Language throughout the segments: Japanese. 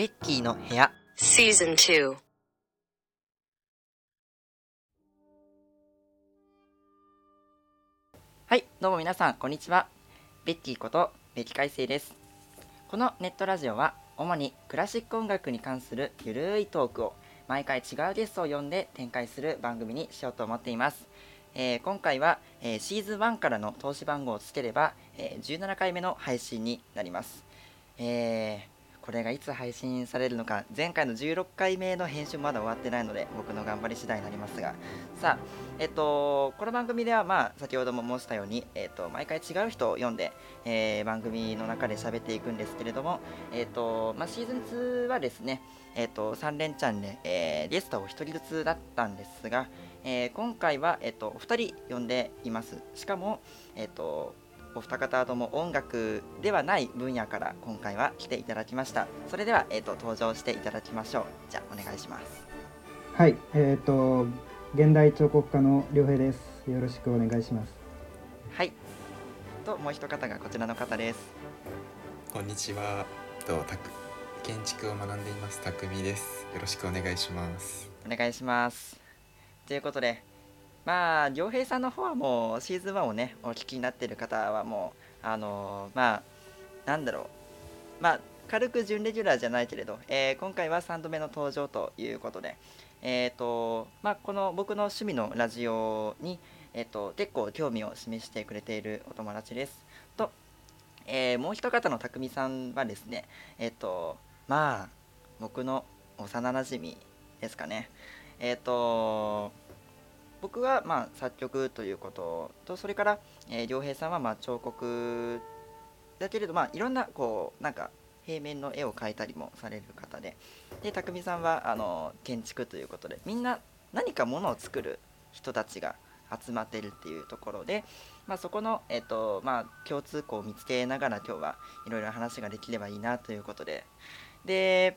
ベッキーの部屋。Season 2. はいどうも皆さんこんにちは。ベッキーことベッキー海星です。このネットラジオは主にクラシック音楽に関するゆるいトークを毎回違うゲストを呼んで展開する番組にしようと思っています、えー今回は、えーシーズン1からの投資番号をつければ、えー17回目の配信になります。えーこれがいつ配信されるのか。前回の16回目の編集まだ終わってないので僕の頑張り次第になりますが。さあえっとこの番組ではまあ先ほども申したように、えっと、毎回違う人を読んで、えー番組の中で喋っていくんですけれども、えっとまあ、シーズン2はですね、えっと、3連チャンで、えーゲストを1人ずつだったんですが、えー今回は、えっと、2人呼んでいます。しかも、えっと、お二方とも音楽ではない分野から今回は来ていただきましたそれでは、えっと、登場していただきましょうじゃあお願いしますはい、えっ、と現代彫刻家の良平です。よろしくお願いします。はいともう一方がこちらの方ですこんにちは。とたく建築を学んでいます。たくみです。よろしくお願いします。お願いしますということでまあ良平さんの方はもうシーズン1をねお聞きになっている方はもうあのまあなんだろう。まあ軽く準レギュラーじゃないけれど、えー今回は3度目の登場ということで。えっ、とまあこの僕の趣味のラジオにえっ、と結構興味を示してくれているお友達です。と、えーもう一方の匠さんはですねえっ、とまあ僕の幼なじみですかね。えっ、と僕はまあ作曲ということとそれからえー良平さんはまあ彫刻だけれどまあいろんなこうなんか平面の絵を描いたりもされる方でで匠さんはあの建築ということでみんな何かものを作る人たちが集まってるっていうところで、まあ、そこの、えっとまあ、共通項を見つけながら今日はいろいろ話ができればいいなということでで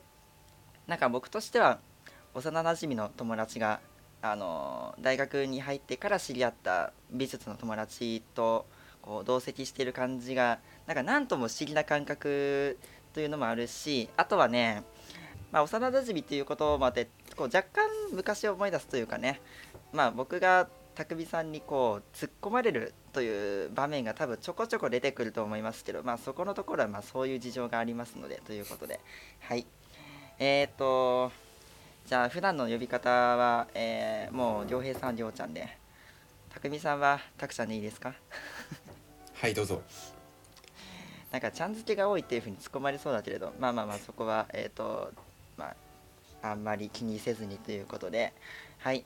なんか僕としては幼なじみの友達があの大学に入ってから知り合った美術の友達とこう同席してる感じがなんか何とも不思議な感覚というのもあるしあとはね、まあ、幼なじみっていうこともあってこう若干昔を思い出すというかね、まあ、僕が匠さんにこう突っ込まれるという場面が多分ちょこちょこ出てくると思いますけど、まあ、そこのところはまあそういう事情がありますのでということで。はい。えー、とじゃあ普段の呼び方は、えーもう良平さん良ちゃんで。匠さんはたくちゃんでいいですか？はい、どうぞ。なんかちゃん付けが多いっていうふうに突っ込まれそうだけれどまあまあまあそこはえっ、とまああんまり気にせずにということで。はい。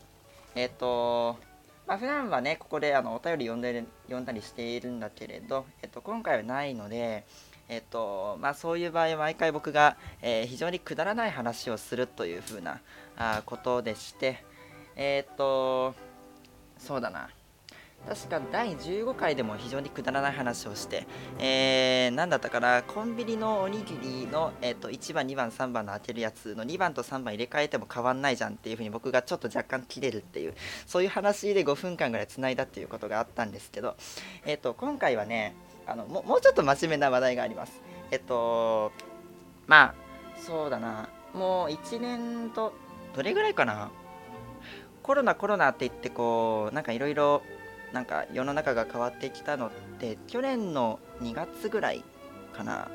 えっ、とまあ普段はねここであのお便り読んでる読んだりしているんだけれど、えっと今回はないのでえっとまあ、そういう場合毎回僕が、えー非常にくだらない話をするというふうなあことでしてえっとそうだな。確か第15回でも非常にくだらない話をして、えー、なんだったかな。コンビニのおにぎりの、えっと1番2番3番の当てるやつの2番と3番入れ替えても変わんないじゃんっていうふうに僕がちょっと若干切れるっていうそういう話で5分間ぐらいつないだっていうことがあったんですけど、えっと今回はねあのももうちょっと真面目な話題があります。えっとまあそうだな。もう1年とどれぐらいかな？コロナコロナって言ってこうなんかいろいろなんか世の中が変わってきたのって去年の2月ぐらいかな。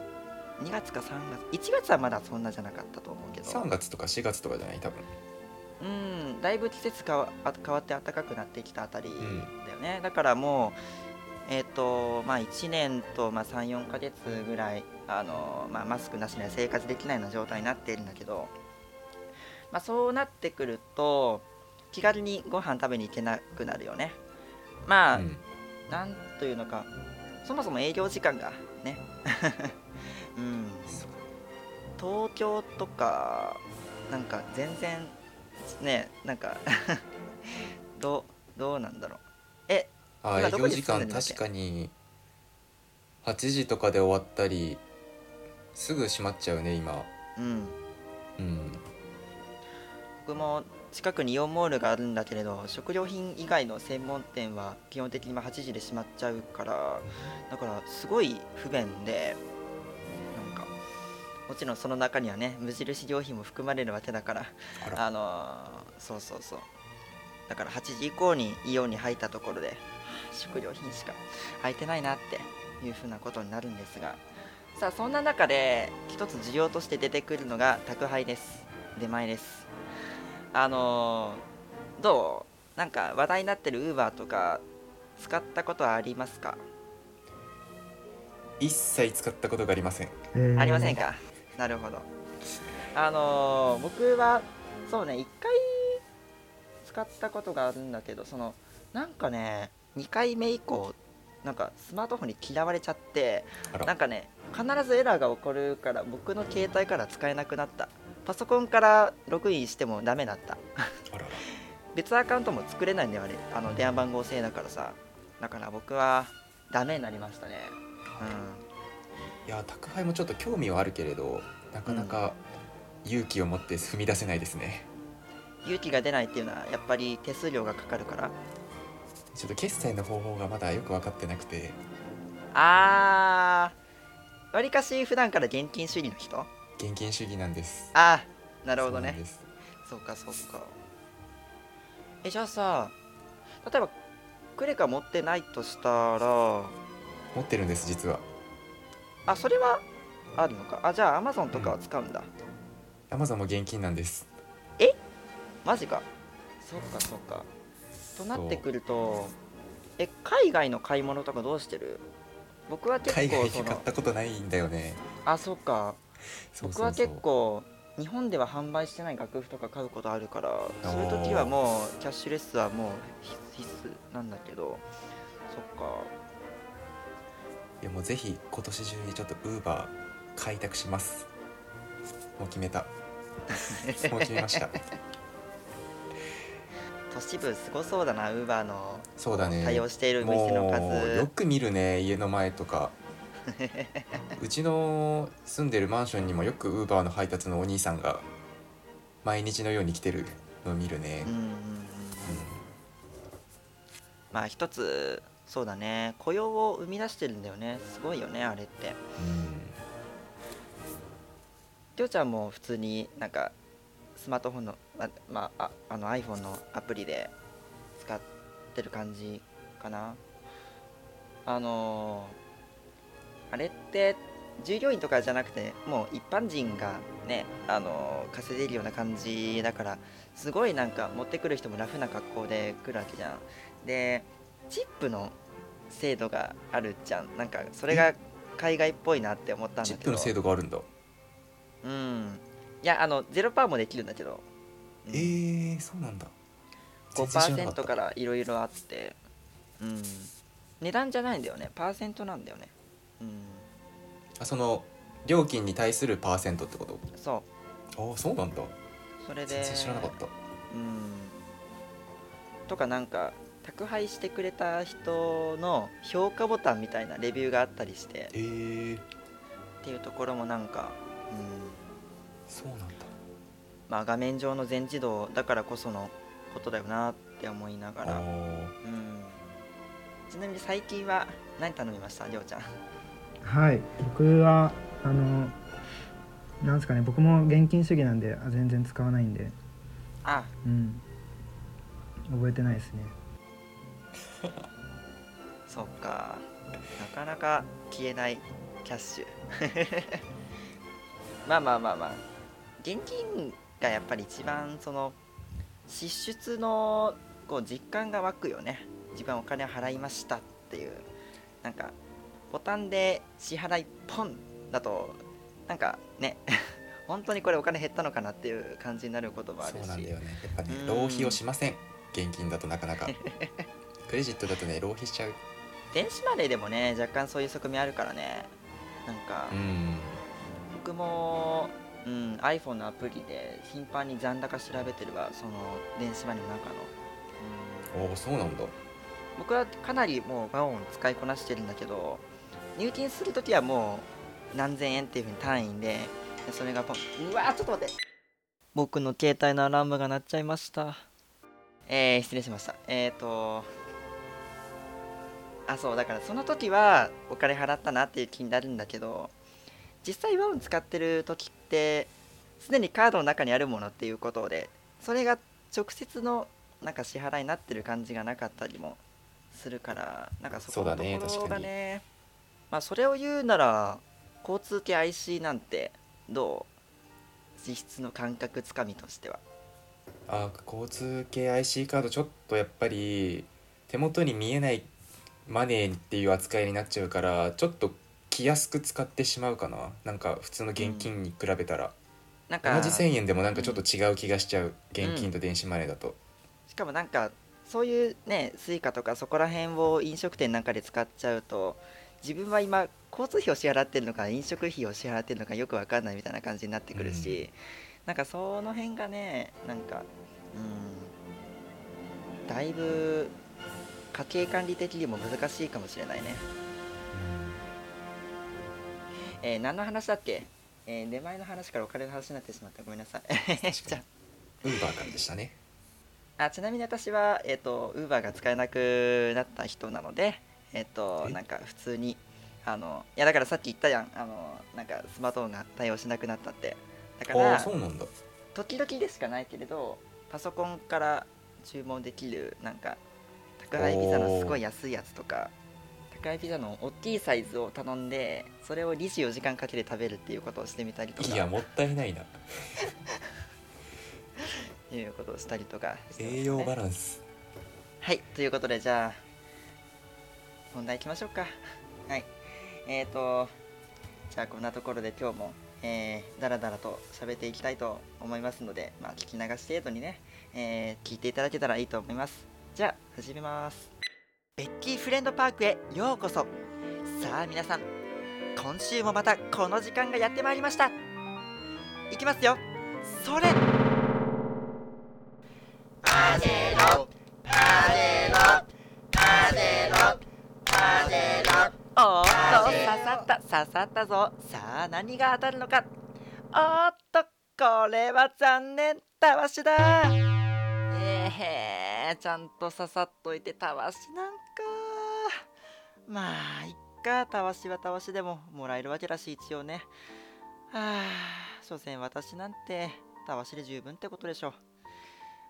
2月か3月1月はまだそんなじゃなかったと思うけど。3月とか4月とかじゃない？多分。うんだいぶ季節変わあ変わって暖かくなってきたあたりん。だよね、だからもうえっ、とまあ1年と、まあ、34ヶ月ぐらいあの、まあ、マスクなしでは生活できないような状態になっているんだけど、まあ、そうなってくると気軽にご飯食べに行けなくなるよね。まあ、うん。なんというのかそもそも営業時間がね うん。東京とかなんか全然ねなんか どうどうなんだろう。えあ、営業時間確かに8時とかで終わったり、すぐ閉まっちゃうね、今。うんうん。僕も近くにイオンモールがあるんだけれど食料品以外の専門店は基本的にまあ8時で閉まっちゃうからだからすごい不便でなんかもちろんその中にはね無印良品も含まれるわけだからあのーそうそうそうだから8時以降にイオンに入ったところで食料品しか空いてないなっていうふうなことになるんですがさあそんな中で一つ需要として出てくるのが宅配です。出前です。あのーどう？なんか話題になってる Uber とか使ったことはありますか？一切使ったことがありません。えーありませんか？なるほど。あのー僕はそうね1回使ったことがあるんだけどそのなんかね2回目以降なんかスマートフォンに嫌われちゃってなんかね必ずエラーが起こるから僕の携帯から使えなくなった。パソコンからログインしてもダメだった。あらら。別アカウントも作れないんだよあれ。あの電話番号制だからさ。だから僕はダメになりましたね。うん。いや宅配もちょっと興味はあるけれどなかなか勇気を持って踏み出せないですね、勇気が出ないっていうのはやっぱり手数料がかかるからちょっと決済の方法がまだよく分かってなくて。あーわりかし普段から現金主義の人？現金主義なんです。あーなるほどね。そうかそうか。えじゃあさ例えばクレカ持ってないとしたら？持ってるんです実は。あそれはあるのか？あじゃあアマゾンとかは使うんだ、Amazon も現金なんです。マジか。そっかそっかとなってくるとえ海外の買い物とかどうしてる？僕は結海外で買ったことないんだよね。あそっか。僕は結構日本では販売してない楽譜とか買うことあるからそういう時はもうキャッシュレスはもう必必須なんだけどそっか。いやもうぜひ今年中にちょっと Uber 開拓します。もう決めた。もう決めました都市部すごそうだなウーバーの。そうだね。対応している店のもうよ数く見るね家の前とか。うちの住んでるマンションにもよく Uber の配達のお兄さんが毎日のように来てるのを見るね。うんうんうん。うん。まあ一つそうだね。雇用を生み出してるんだよね。すごいよねあれって。うん。りょうちゃんも普通になんかスマートフォンのあ,、まあ、ああの iPhone のアプリで使ってる感じかな。あのーあれって従業員とかじゃなくてもう一般人がねあのー稼げるような感じだからすごいなんか持ってくる人もラフな格好で来るわけじゃん。でチップの制度があるじゃん。なんかそれが海外っぽいなって思ったんだけど。チップの制度があるんだ。うんいやあのゼロパーもできるんだけど、うん。えー、そうなんだ。全然知らな5%からいろいろあって。うん。値段じゃないんだよね。パーセントなんだよね。うん。あその料金に対するパーセントってこと？そう。ああそうなんだ。それで全然知らなかった。うん。とかなんか宅配してくれた人の評価ボタンみたいなレビューがあったりして。えー、っていうところもなんかうんそうなんだ。まあ画面上の全自動だからこそのことだよなって思いながら。うん。ちなみに最近は何頼みましたりょうちゃん？はい。僕はあのなんですかね。僕も現金主義なんであ全然使わないんで。あ。うん。覚えてないですね。そっか。なかなか消えないキャッシュ。まあまあまあまあ現金がやっぱり一番その支出のこう実感が湧くよね。自分はお金を払いましたっていうなんかボタンで支払いポンだとなんかね 本当にこれお金減ったのかなっていう感じになることもあるし。そうなんだよね。やっぱねうん。浪費をしません。現金だとなかなか。クレジットだとね浪費しちゃう。電子マネーでもね若干そういう側面あるからね。なんか、うん。僕も、うん、iPhone のアプリで頻繁に残高調べてるわその電子マネーの中の、うん、おおそうなんだ。僕はかなりもうワオン使いこなしてるんだけど入金するときはもう何千円っていうふうに単位ででそれがポンうわーちょっと待って。僕の携帯のアラームが鳴っちゃいました。えー、失礼しました。えーとあそうだからその時はお金払ったなっていう気になるんだけど実際ワン使ってる時ってすでにカードの中にあるものっていうことでそれが直接のなんか支払いになってる感じがなかったりもするからなんかそこのところそうだねがねまあそれを言うなら交通系 IC なんてどう？実質の感覚つかみとしては。あ交通系 IC カードちょっとやっぱり手元に見えないマネーっていう扱いになっちゃうからちょっと気安く使ってしまうかな。なんか普通の現金に比べたら、なんか同じ1000円でもなんかちょっと違う気がしちゃう現金と電子マネーだと、しかもなんかそういうね Suicaとかそこら辺を飲食店なんかで使っちゃうと自分は今交通費を支払ってるのか飲食費を支払ってるのかよくわかんないみたいな感じになってくるし、なんかその辺がねなんかうんだいぶ家計管理的にも難しいかもしれないねえー何の話だっけ？えー出前の話からお金の話になってしまった。ごめんなさい。じゃあ。ウーバーからでしたね。あちなみに私は、えっ、と、ウーバーが使えなくなった人なので、えっ、と、え？なんか普通に、あの、いやだからさっき言ったやん、あの、なんかスマートフォンが対応しなくなったって。だから、そうなんだ。時々でしかないけれど、パソコンから注文できる、なんか、宅配ピザのすごい安いやつとか、宅配ピザの大きいサイズを頼んで、それを24時間かけて食べるっていうことをしてみたりとか、いやもったいないな いうことをしたりとかね栄養バランスはい、ということで、じゃあ、本題いきましょうか。はい。えーと、じゃあ、こんなところで今日も、えー、だらだらと喋っていきたいと思いますので、まあ、聞き流し程度にね、えー聞いていただけたらいいと思います。じゃあ、始めます。ベッキーフレンドパークへようこそ。さあ、皆さん、今週もまたこの時間がやってまいりました。いきますよ。それ。パジェロ。パジェロ。パジェロ。パジェロ。おっと刺さった。刺さったぞ。さあ何が当たるのか。おっとこれは残念。たわしだ。えへー。ちゃんと刺さっといてたわしなんか。まあいっかたわしはたわしでももらえるわけだし一応ね。はあ所詮私なんてたわしで十分ってことでしょ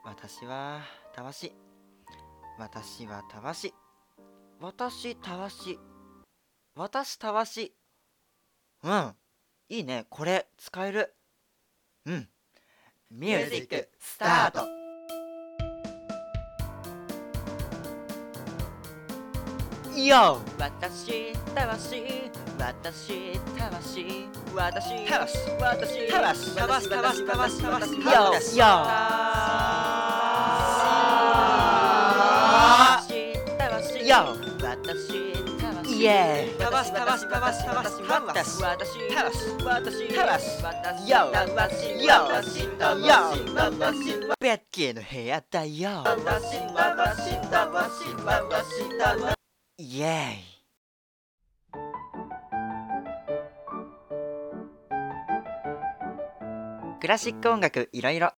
私はたわし。私はたわし。私たわし。私たわし。うん。いいね。これ使える。うん。ミュージックスタート。よ私たわし私たわし私たわし私たわしたわしたわしたわしたわしよよよ私イエーイたわしたわしたわしたわしたわし私たわしたわしよ私よよベッキーの部屋だよ私私私私イエーイクラシック音楽いろいろ。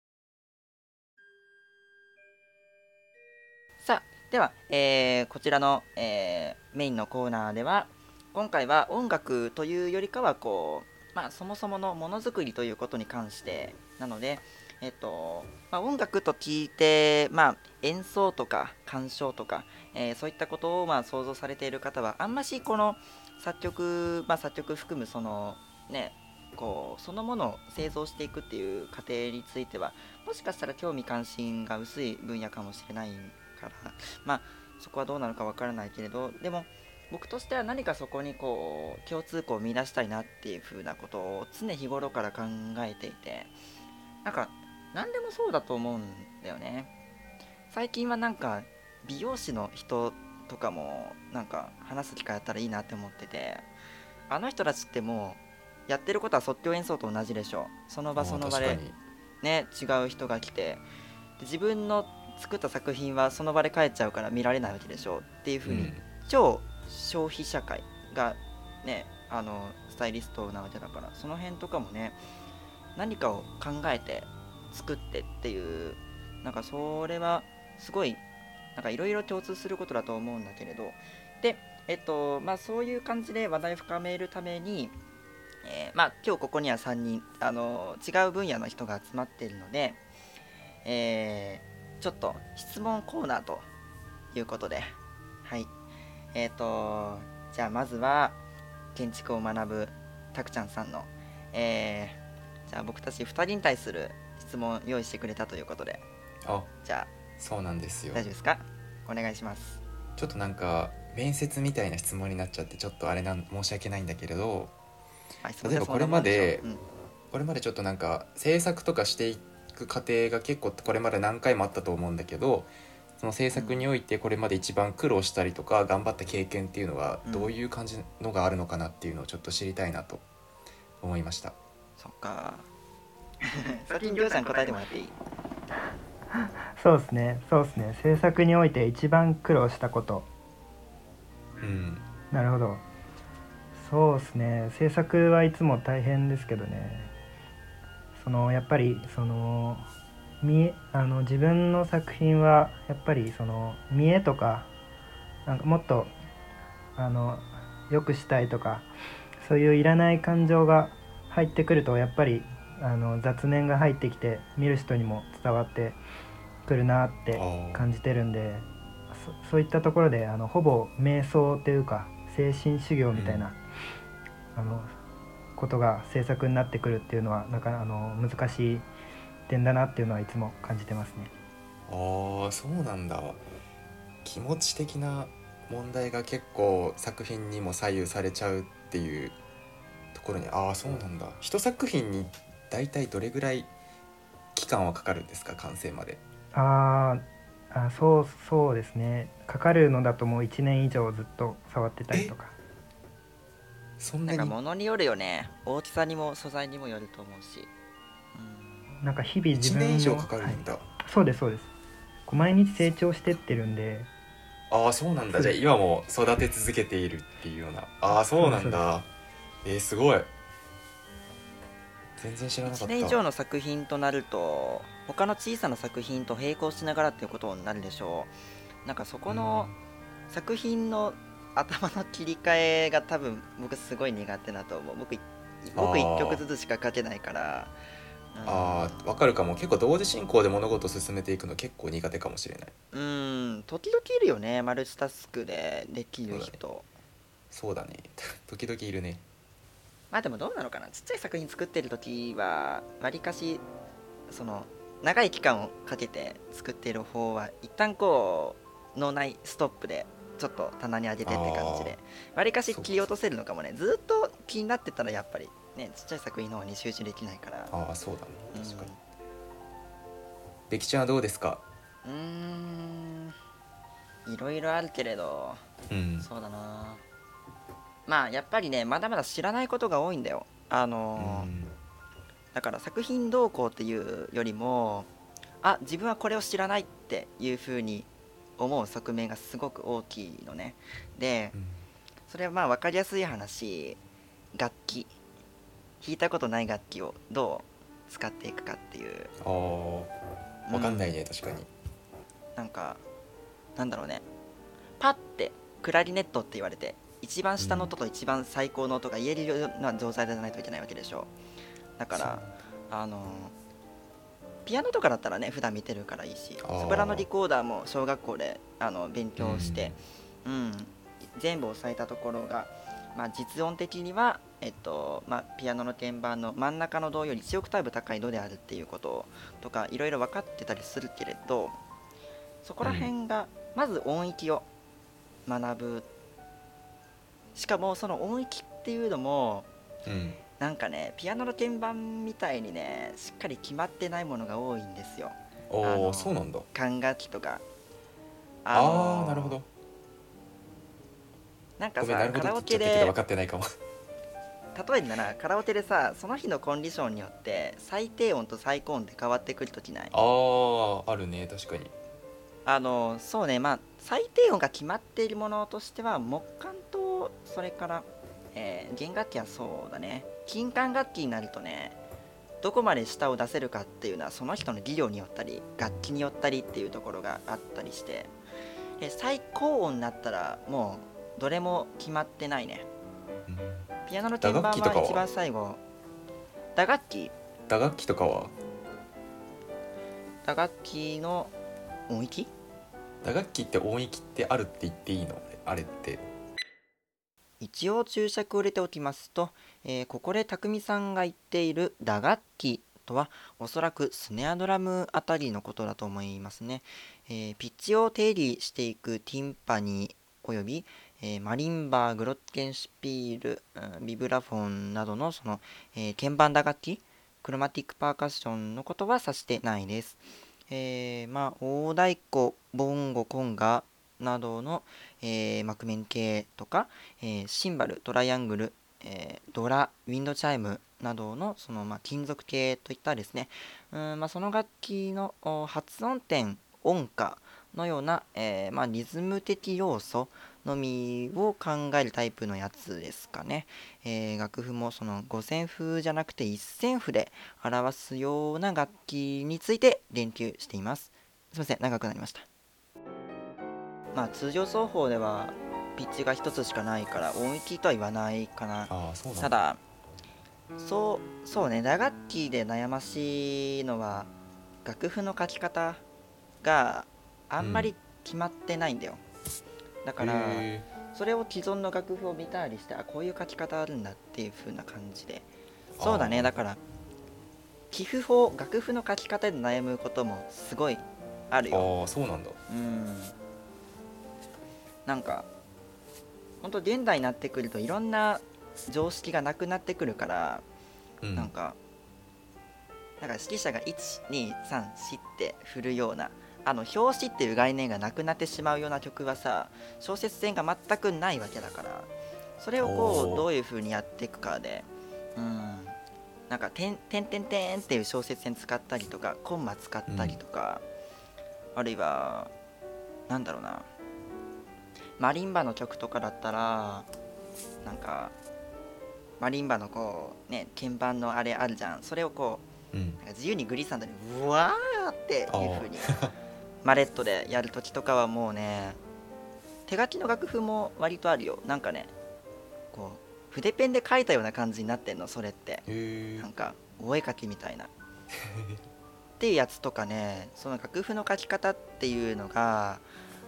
さあでは、えーこちらの、えーメインのコーナーでは今回は音楽というよりかはこう、まあ、そもそものものづくりということに関してなので、えっとまあ、音楽と聞いて、まあ、演奏とか鑑賞とか、えーそういったことをまあ想像されている方はあんましこの作曲、まあ、作曲含むそのねこうそのものを製造していくっていう過程についてはもしかしたら興味関心が薄い分野かもしれないからまあそこはどうなのかわからないけれどでも僕としては何かそこにこう共通項を見出したいなっていう風なことを常日頃から考えていてなんか何でもそうだと思うんだよね。最近はなんか美容師の人とかもなんか話す機会あったらいいなって思っててあの人たちってもうやってることは即興演奏と同じでしょ。その場その場でね違う人が来てで自分の作った作品はその場で帰っちゃうから見られないわけでしょ。っていう風に、うん。超消費社会がねあのスタイリストなわけだからその辺とかもね何かを考えて作ってっていうなんかそれはすごいなんかいろいろ共通することだと思うんだけれどでえっとまあそういう感じで話題を深めるためにえーまあ、今日ここには3人、あの違う分野の人が集まっているので、えーちょっと質問コーナーということで、はい。えっ、と、じゃあまずは、建築を学ぶたくちゃんさんの、えーじゃあ僕たち2人に対する質問を用意してくれたということで、あじゃそうなんですあよ。大丈夫ですか？お願いします。ちょっとなんか面接みたいな質問になっちゃってちょっとあれなん申し訳ないんだけれど。はい、例えばこれまでそん。これまでちょっとなんか制作とかしていく過程が結構これまで何回もあったと思うんだけどその制作においてこれまで一番苦労したりとか頑張った経験っていうのはうんどういう感じのがあるのかなっていうのをちょっと知りたいなと思いました。そっか。先にりょうちゃん答えてもらっていい？そうですね。そうですね。制作において一番苦労したこと。うん。なるほど。そうですね。制作はいつも大変ですけどね。そのやっぱりそのあの自分の作品はやっぱりその見栄とかなんかもっとあの良くしたいとかそういういらない感情が入ってくるとやっぱりあの雑念が入ってきて見る人にも伝わってくるなって感じてるんでそそういったところであのほぼ瞑想というか精神修行みたいな、あのことが制作になってくるっていうのはなかあの難しい点だなっていうのはいつも感じてますね。ああそうなんだ。気持ち的な問題が結構作品にも左右されちゃうっていうところにああそうなんだ。一作品に大体どれぐらい期間はかかるんですか？完成まで。あーあそうそうですね。かかるのだともう1年以上ずっと触ってたりとか。そんなんに？なか物によるよね。大きさにも素材にもよると思うし。うん。なんか日々自1分の年以上かかるはい。んだ、そうですそうです。こう毎日成長してってるんで。ああそうなんだ。じゃあ今も育て続けているっていうような。ああそうなんだ。えー、すごい全然知らなかった。年以上の作品となると他の小さな作品と並行しながらっていうことになるでしょうなんかそこの作品の頭の切り替えが多分僕すごい苦手だと思う僕い僕1曲ずつしか書けないからうんあーわかるかも結構同時進行で物事を進めていくの結構苦手かもしれないうん時々いるよねマルチタスクでできる人そうだね時々いるねまあでもどうなのかな。ちっちゃい作品作ってる時はわりかしその長い期間をかけて作っている方は一旦こう脳内ストップでちょっと棚に上げてって感じでわりかし切り落とせるのかもね。ずっと気になってたらやっぱりねちっちゃい作品の方に集中できないから。ああそうだね。うん確かに。べきちゃんはどうですか？うーん。いろいろあるけれどうん。そうだなまあやっぱりねまだまだ知らないことが多いんだよ。あのーうん。だから作品動向っていうよりもあ自分はこれを知らないっていう風に思う側面がすごく大きいのね。でうん。それはまあ分かりやすい話楽器。弾いたことない楽器をどう使っていくかっていう。ああわかんないね、確かに。なんかなんだろうね。パッてクラリネットって言われて一番下の音と一番最高の音が言えるような状態でないといけないわけでしょだからあのピアノとかだったらね普段見てるからいいしソプラノリコーダーも小学校であの勉強して、うん。全部押さえたところが、まあ、実音的には、えっとまあ、ピアノの鍵盤の真ん中の銅より1オクターブ高い銅であるっていうこととかいろいろ分かってたりするけれどそこら辺がまず音域を学ぶしかもその音域っていうのもうん。なんかねピアノの鍵盤みたいにねしっかり決まってないものが多いんですよ。おあのおそうなんだ。管楽器とか。あのあなるほど。なんかさカラオケで分かってないかも。例えるならカラオケでさその日のコンディションによって最低音と最高音って変わってくるときない？あああるね確かに。あのそうねまあ最低音が決まっているものとしては木管とそれから、えー弦楽器はそうだね。金管楽器になるとねどこまで下を出せるかっていうのはその人の技量によったり楽器によったりっていうところがあったりしてで最高音になったらもうどれも決まってないね。うんピアノの鍵盤は一番最後。打楽器。打楽器とかは？打楽器の音域？打楽器って音域ってあるって言っていいの？あれって。一応注釈を入れておきますと、えーここで匠さんが言っている打楽器とはおそらくスネアドラムあたりのことだと思いますね、えーピッチを定理していくティンパニーおよび、えーマリンバーグロッケンシピール、ビブラフォンなどのその、え鍵盤打楽器クロマティックパーカッションのことは指してないです、えーまあ大太鼓ボンゴコンガなどの、えー幕面系とか、えーシンバルトライアングル、えードラウィンドチャイムなどのその、まあ、金属系といったですね。うん、まあ、その楽器の発音点音歌のような、えーまあ、リズム的要素のみを考えるタイプのやつですかね、えー楽譜もその五線譜じゃなくて一線譜で表すような楽器について言及しています。すいません長くなりました。まあ通常奏法ではピッチが一つしかないから音域とは言わないかな。ただそうそうね打楽器で悩ましいのは楽譜の書き方があんまり決まってないんだよ、だからへそれを既存の楽譜を見たりしてあこういう書き方あるんだっていう風な感じで。そうだね。だから寄付法楽譜の書き方で悩むこともすごいあるーよ。ああそうなんだ。うん。なんかほんと現代になってくるといろんな常識がなくなってくるから、うん。なんかなんか指揮者が1234って振るようなあの表紙っていう概念がなくなってしまうような曲はさ小説線が全くないわけだからそれをこうどういう風にやっていくかでうん。なんか「てんてんてんてん」っていう小説線使ったりとかコンマ使ったりとか、あるいはなんだろうな。マリンバの曲とかだったらなんかマリンバのこうね鍵盤のあれあるじゃん。それをこううん。なんか自由にグリッサンドにうわーっていう風にマレットでやるときとかはもうね手書きの楽譜も割とあるよ。なんかねこう筆ペンで書いたような感じになってんのそれって。なんかお絵描きみたいな。っていうやつとかねその楽譜の書き方っていうのが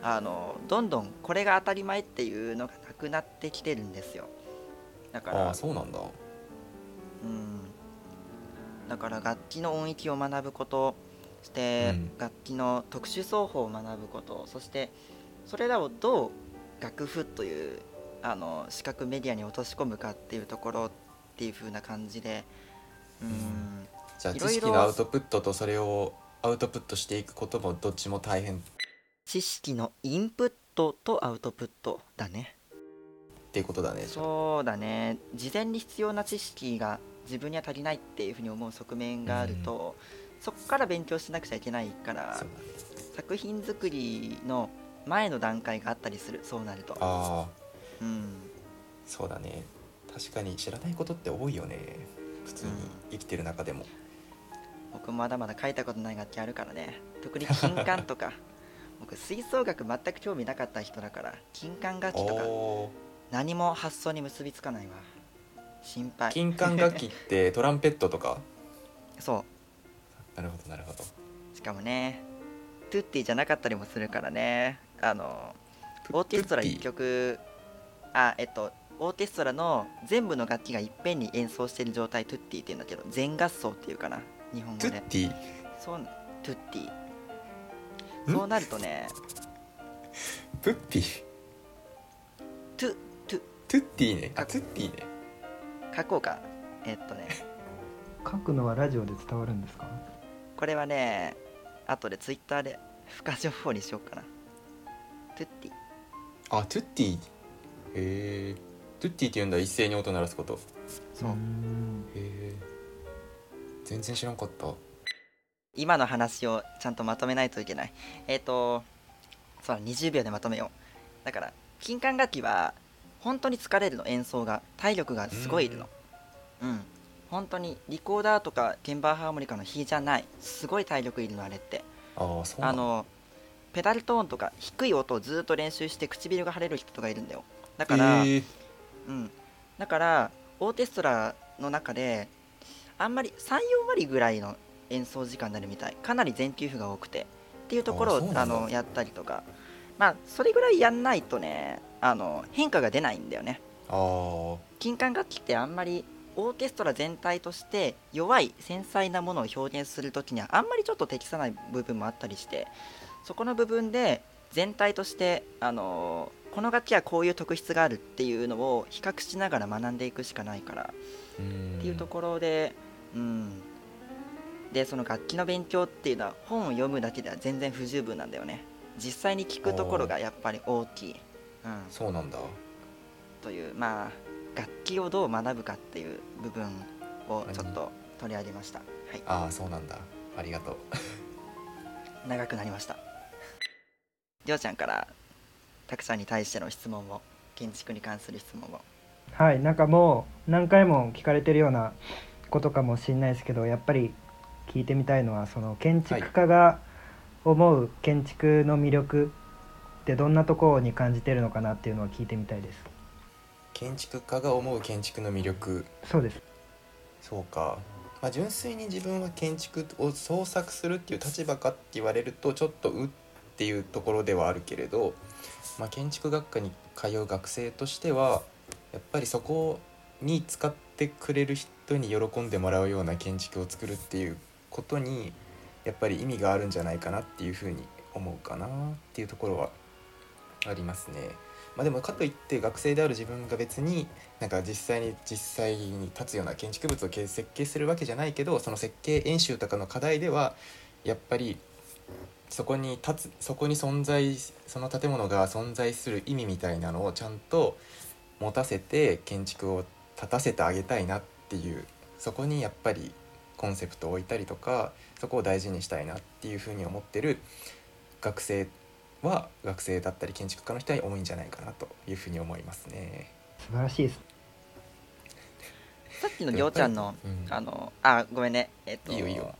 あのどんどんこれが当たり前っていうのがなくなってきてるんですよ。だかあらあそうなんだ。うん。だから楽器の音域を学ぶことそしてうん。楽器の特殊奏法を学ぶことそしてそれらをどう楽譜というあの視覚メディアに落とし込むかっていうところっていう風な感じでうん。じゃあ知識のアウトプットとそれをアウトプットしていくこともどっちも大変。っ知識のインプットとアウトプットだね。ていうことだねそうだね。事前に必要な知識が自分には足りないっていうふうに思う側面があると、そこから勉強しなくちゃいけないから作品作りの前の段階があったりするそうなると。ああ。うん。そうだね。確かに知らないことって多いよね。普通に生きてる中でも、僕まだまだ書いたことない楽器あるからね。特に金管とか。僕吹奏楽全く興味なかった人だから金管楽器とか何も発想に結びつかないわ。心配。金管楽器ってトランペットとか？そうなるほどなるほど。しかもねトゥッティじゃなかったりもするからね。あのオーケストラ1曲あえっとオーケストラの全部の楽器がいっぺんに演奏してる状態トゥッティって言うんだけど全合奏っていうかな日本語で。トゥッティ？そうトゥッティ。ん？そうなるとねプッティ？トゥトゥ。トゥッティね。ああトゥッティね。書こうか。えっとね。書くのはラジオで伝わるんですか？これはね後でツイッターで付加情報にしようかな。トゥッティ。あトゥッティ。へえトゥッティって言うんだ。一斉に音鳴らすこと。そう、ーんへえ全然知らんかった。今の話をちゃんとまとめないといけない。えっ、とそうだ20秒でまとめよう。だから金管楽器は本当に疲れるの。演奏が。体力がすごいいるのうん本当にリコーダーとか鍵盤ハーモニカの比じゃない。すごい体力いるのあれって。ああのペダルトーンとか低い音をずっと練習して唇が腫れる人とかいるんだよ。だから、へえうん、だからオーケストラの中であんまり34割ぐらいの演奏時間になるみたい。かなり全休符が多くて。っていうところをあのやったりとか。まあそれぐらいやんないとねあの変化が出ないんだよね。あー。金管楽器ってあんまりオーケストラ全体として弱い繊細なものを表現するときにはあんまりちょっと適さない部分もあったりしてそこの部分で全体として、あのーこの楽器はこういう特質があるっていうのを比較しながら学んでいくしかないからうん。っていうところで、うん、でその楽器の勉強っていうのは本を読むだけでは全然不十分なんだよね。実際に聞くところがやっぱり大きい、うん、そうなんだ。というまあ楽器をどう学ぶかっていう部分をちょっと取り上げました、はい、ああそうなんだ。ありがとう。長くなりました。りょうちゃんからたくさんに対しての質問を建築に関する質問を。はいなんかもう何回も聞かれてるようなことかもしれないですけどやっぱり聞いてみたいのはその建築家が思う建築の魅力ってどんなところに感じてるのかなっていうのを聞いてみたいです建築家が思う建築の魅力。そうです。そうか、まあ、純粋に自分は建築を創作するっていう立場かって言われるとちょっとうっていうところではあるけれど、まあ、建築学科に通う学生としてはやっぱりそこに使ってくれる人に喜んでもらうような建築を作るっていうことにやっぱり意味があるんじゃないかなっていうふうに思うかなっていうところはありますね。まあ、でもかといって学生である自分が別になんか実際に実際に立つような建築物を設計するわけじゃないけどその設計演習とかの課題ではやっぱりそこに立つそこに存在その建物が存在する意味みたいなのをちゃんと持たせて建築を立たせてあげたいなっていうそこにやっぱりコンセプトを置いたりとかそこを大事にしたいなっていうふうに思ってる学生は学生だったり建築家の人は多いんじゃないかなというふうに思いますね。素晴らしいです。さっきのりょうちゃんのうん。あのあごめんね。えっといいよいいよ。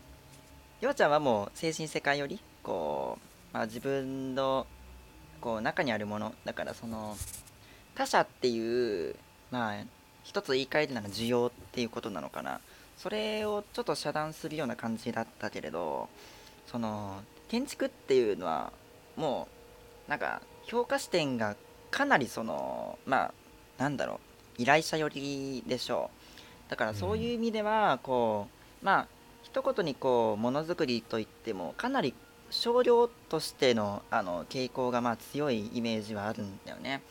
りょうちゃんはもう精神世界よりこう、まあ、自分のこう中にあるもの。だからその他者っていうまあ一つ言い換えるなら需要っていうことなのかな。それをちょっと遮断するような感じだったけれどその建築っていうのはもうなんか評価視点がかなりそのまあなんだろう依頼者寄りでしょう。だからそういう意味ではこうまあ一言にこうものづくりといってもかなり少量としてのあの傾向がまあ強いイメージはあるんだよね。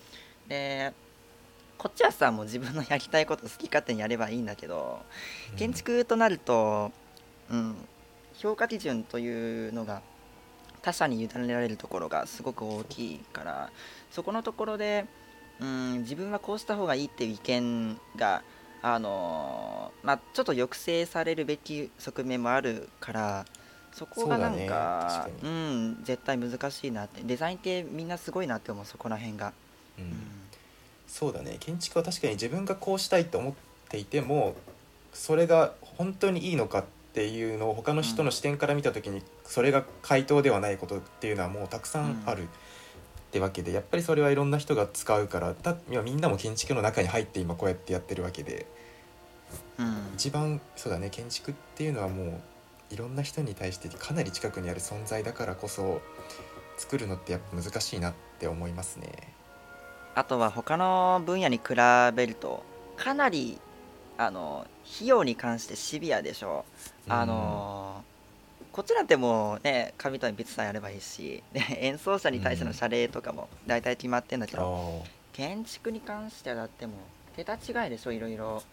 でこっちはさもう自分のやりたいこと好き勝手にやればいいんだけど建築となると、うん、評価基準というのが他者に委ねられるところがすごく大きいからそこのところで、うん、自分はこうした方がいいっていう意見があのーまあ、ちょっと抑制されるべき側面もあるからそこがなんそうねん、絶対難しいなってデザインってみんなすごいなって思うそこら辺が、うん。うん。そうだね。建築は確かに自分がこうしたいと思っていてもそれが本当にいいのかっていうのを他の人の視点から見た時にそれが回答ではないことっていうのはもうたくさんあるってわけでやっぱりそれはいろんな人が使うからだいやみんなも建築の中に入って今こうやってやってるわけで。うん。一番そうだね建築っていうのはもういろんな人に対してかなり近くにある存在だからこそ作るのってやっぱ難しいなって思いますね。あとは他の分野に比べるとかなりあの費用に関してシビアでしょ。う、あのこっちなんてもうね紙と鉛筆さえあればいいしで 演奏者に対しての謝礼とかも大体決まってんだけあど、ー建築に関してはだってもう桁違いでしょいろいろ。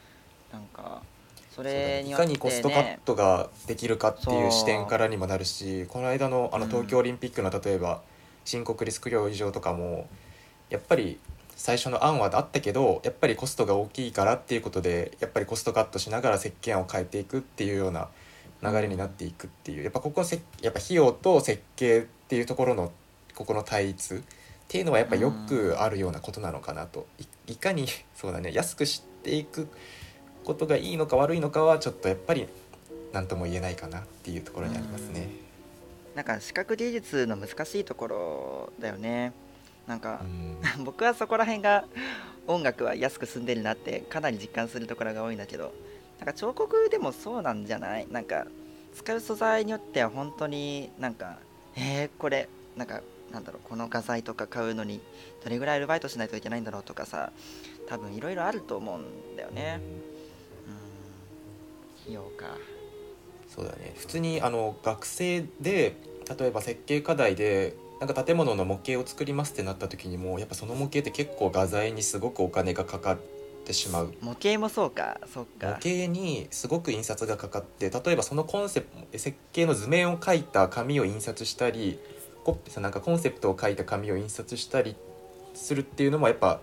なんかそれねいによってかにコストカッねトができるかっていう視点からにもなるしこの間のあのうん。東京オリンピックの例えば新国立競技場とかもやっぱり最初の案はあったけどやっぱりコストが大きいからっていうことでやっぱりコストカットしながら設計案を変えていくっていうような流れになっていくっていうやっぱここはせやっぱ費用と設計っていうところのここの対立っていうのはやっぱよくあるようなことなのかなと。いいかに そうだね安くしていくことがいいのか悪いのかはちょっとやっぱり何とも言えないかなっていうところにありますね。なんか視覚技術の難しいところだよね。なんかう、ん。僕はそこら辺が音楽は安く済んでるなってかなり実感するところが多いんだけどなんか彫刻でもそうなんじゃない？なんか使う素材によっては本当になんかえー、これなんかなんだろうこの画材とか買うのにどれぐらいアルバイトしないといけないんだろうとかさ多分いろいろあると思うんだよね。うん。費用か。そうだね。普通にあの学生で例えば設計課題でなんか建物の模型を作りますってなった時にもやっぱその模型って結構画材にすごくお金がかかってしまう。模型もそうか。そっ模か型にすごく印刷がかかって例えばそのコンセプト設計の図面を書いた紙を印刷したりコピなんかコンセプトを書いた紙を印刷したりするっていうのもやっぱ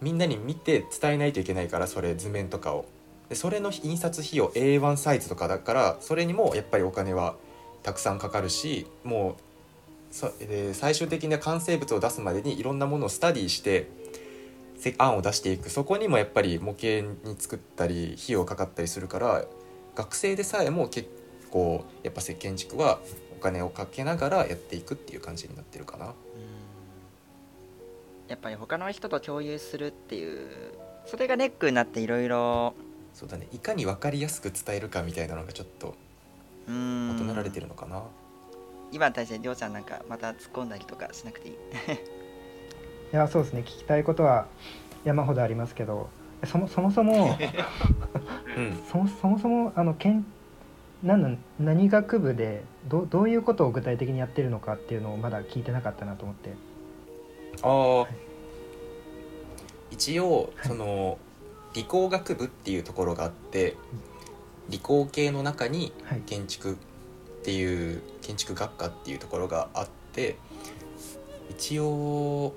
みんなに見て伝えないといけないからそれ図面とかを。でそれの印刷費用 A1 サイズとかだからそれにもやっぱりお金はたくさんかかるしもうさで最終的な完成物を出すまでにいろんなものをスタディしてせ案を出していく。そこにもやっぱり模型に作ったり費用かかったりするから学生でさえも結構やっぱ設建築はお金をかけながらやっていくっていう感じになってるかな。うん。やっぱり他の人と共有するっていうそれがネックになっていろいろそうだね。いかに分かりやすく伝えるかみたいなのがちょっとうん。求められてるのかな。今に対してりょうちゃんなんかまた突っ込んだりとかしなくていいいやそうですね。聞きたいことは山ほどありますけどそもそもそもうん。そもそも そもあのけんなんなん何学部でどどういうことを具体的にやってるのかっていうのをまだ聞いてなかったなと思って。ああ一応はい。その理工学部っていうところがあって理工系の中にはい。建築っていう建築学科っていうところがあって一応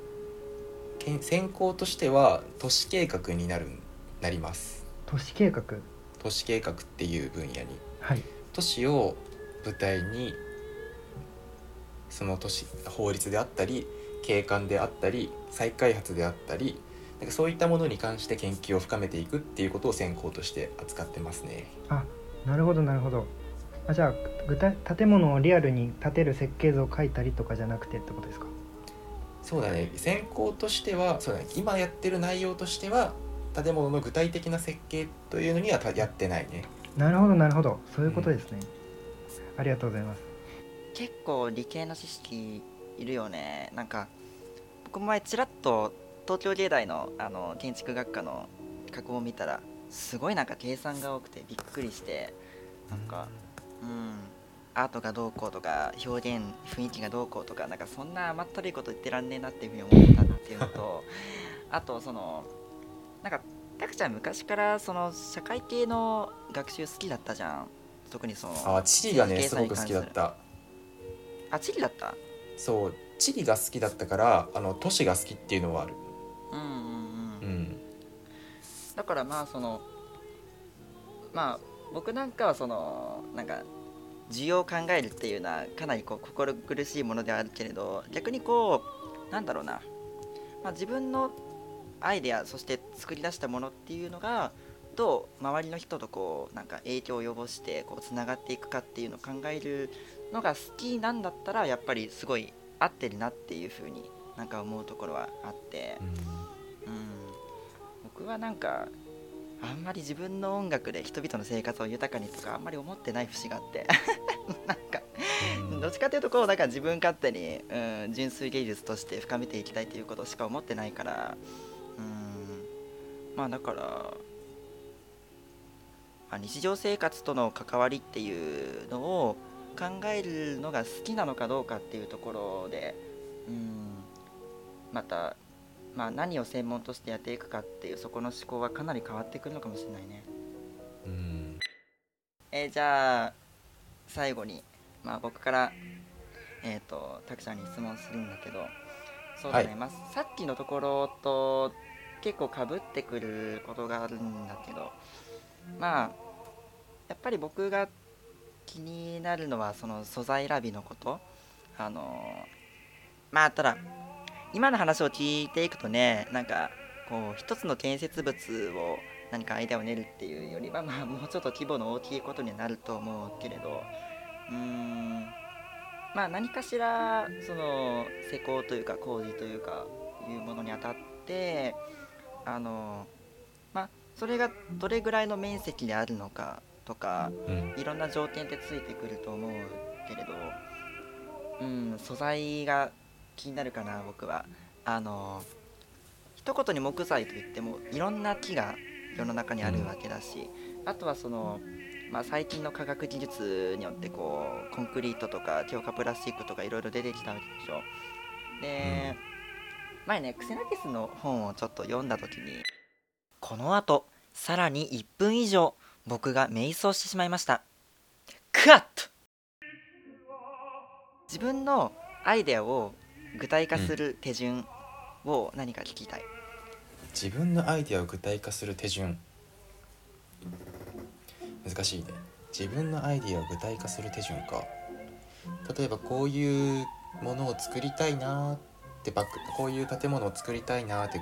けん専攻としては都市計画になるなります。都市計画？都市計画っていう分野に。はい。都市を舞台にその都市法律であったり景観であったり再開発であったりなんかそういったものに関して研究を深めていくっていうことを専攻として扱ってますね。あなるほどなるほど。あじゃあ具体建物をリアルに建てる設計図を描いたりとかじゃなくてってことですか？そうだね。専攻としてはそうだ、ね、今やってる内容としては建物の具体的な設計というのにはたやってないね。なるほどなるほど。そういうことですね、ありがとうございます。結構理系の知識いるよね。なんか僕前ちらっと東京芸大のあの建築学科の過去を見たらすごいなんか計算が多くてびっくりしてなんかうんアートがどうこうとか表現雰囲気がどうこうとかなんかそんな甘ったるいこと言ってらんねえなっていうふうに思ったっていうのと あとそのなんかたくちゃん昔からその社会系の学習好きだったじゃん。特にそのあ地理がね計すごく好きだった。あ地理だった？そう地理が好きだったからあの都市が好きっていうのはある。うんうんうん。うん。だからまあそのまあ僕なんかはそのなんか需要を考えるっていうのはかなりこう心苦しいものではあるけれど逆にこうなんだろうな、まあ、自分のアイデアそして作り出したものっていうのがどう周りの人とこうなんか影響を及ぼしてこうつながっていくかっていうのを考えるのが好きなんだったらやっぱりすごい合ってるなっていうふうになんか思うところはあって。うん。うん、僕はなんかあんまり自分の音楽で人々の生活を豊かにとかあんまり思ってない節があって。なんかうん。どっちかというとこうなんか自分勝手に、うん、純粋芸術として深めていきたいということしか思ってないから。うん。まあだから、まあ、日常生活との関わりっていうのを考えるのが好きなのかどうかっていうところでうん。またまあ、何を専門としてやっていくかっていうそこの思考はかなり変わってくるのかもしれないね。うん。えーじゃあ最後に、まあ、僕から、えー、とたくちゃんに質問するんだけどそうだね、はいまあ、さっきのところと結構かぶってくることがあるんだけどまあやっぱり僕が気になるのはその素材選びのこと。あのまあただ今の話を聞いていくとねなんかこう一つの建設物を何かアイデアを練るっていうよりは、まあ、もうちょっと規模の大きいことになると思うけれどうーんまあ何かしらその施工というか工事というかいうものにあたってあのまあそれがどれぐらいの面積であるのかとかうん。いろんな条件ってついてくると思うけれどうん素材が気になるかな僕は。あの一言に木材といってもいろんな木が世の中にあるわけだし、あとはその、まあ、最近の科学技術によってこうコンクリートとか強化プラスチックとかいろいろ出てきたわけでしょ。で、前ねクセナティスの本をちょっと読んだ時にこのあとさらに1分以上僕が瞑想してしまいました。カット！自分のアイデアを具体化する手順を何か聞きたい、自分のアイデアを具体化する手順。難しいね。自分のアイデアを具体化する手順か。例えばこういうものを作りたいなってバックこういう建物を作りたいなって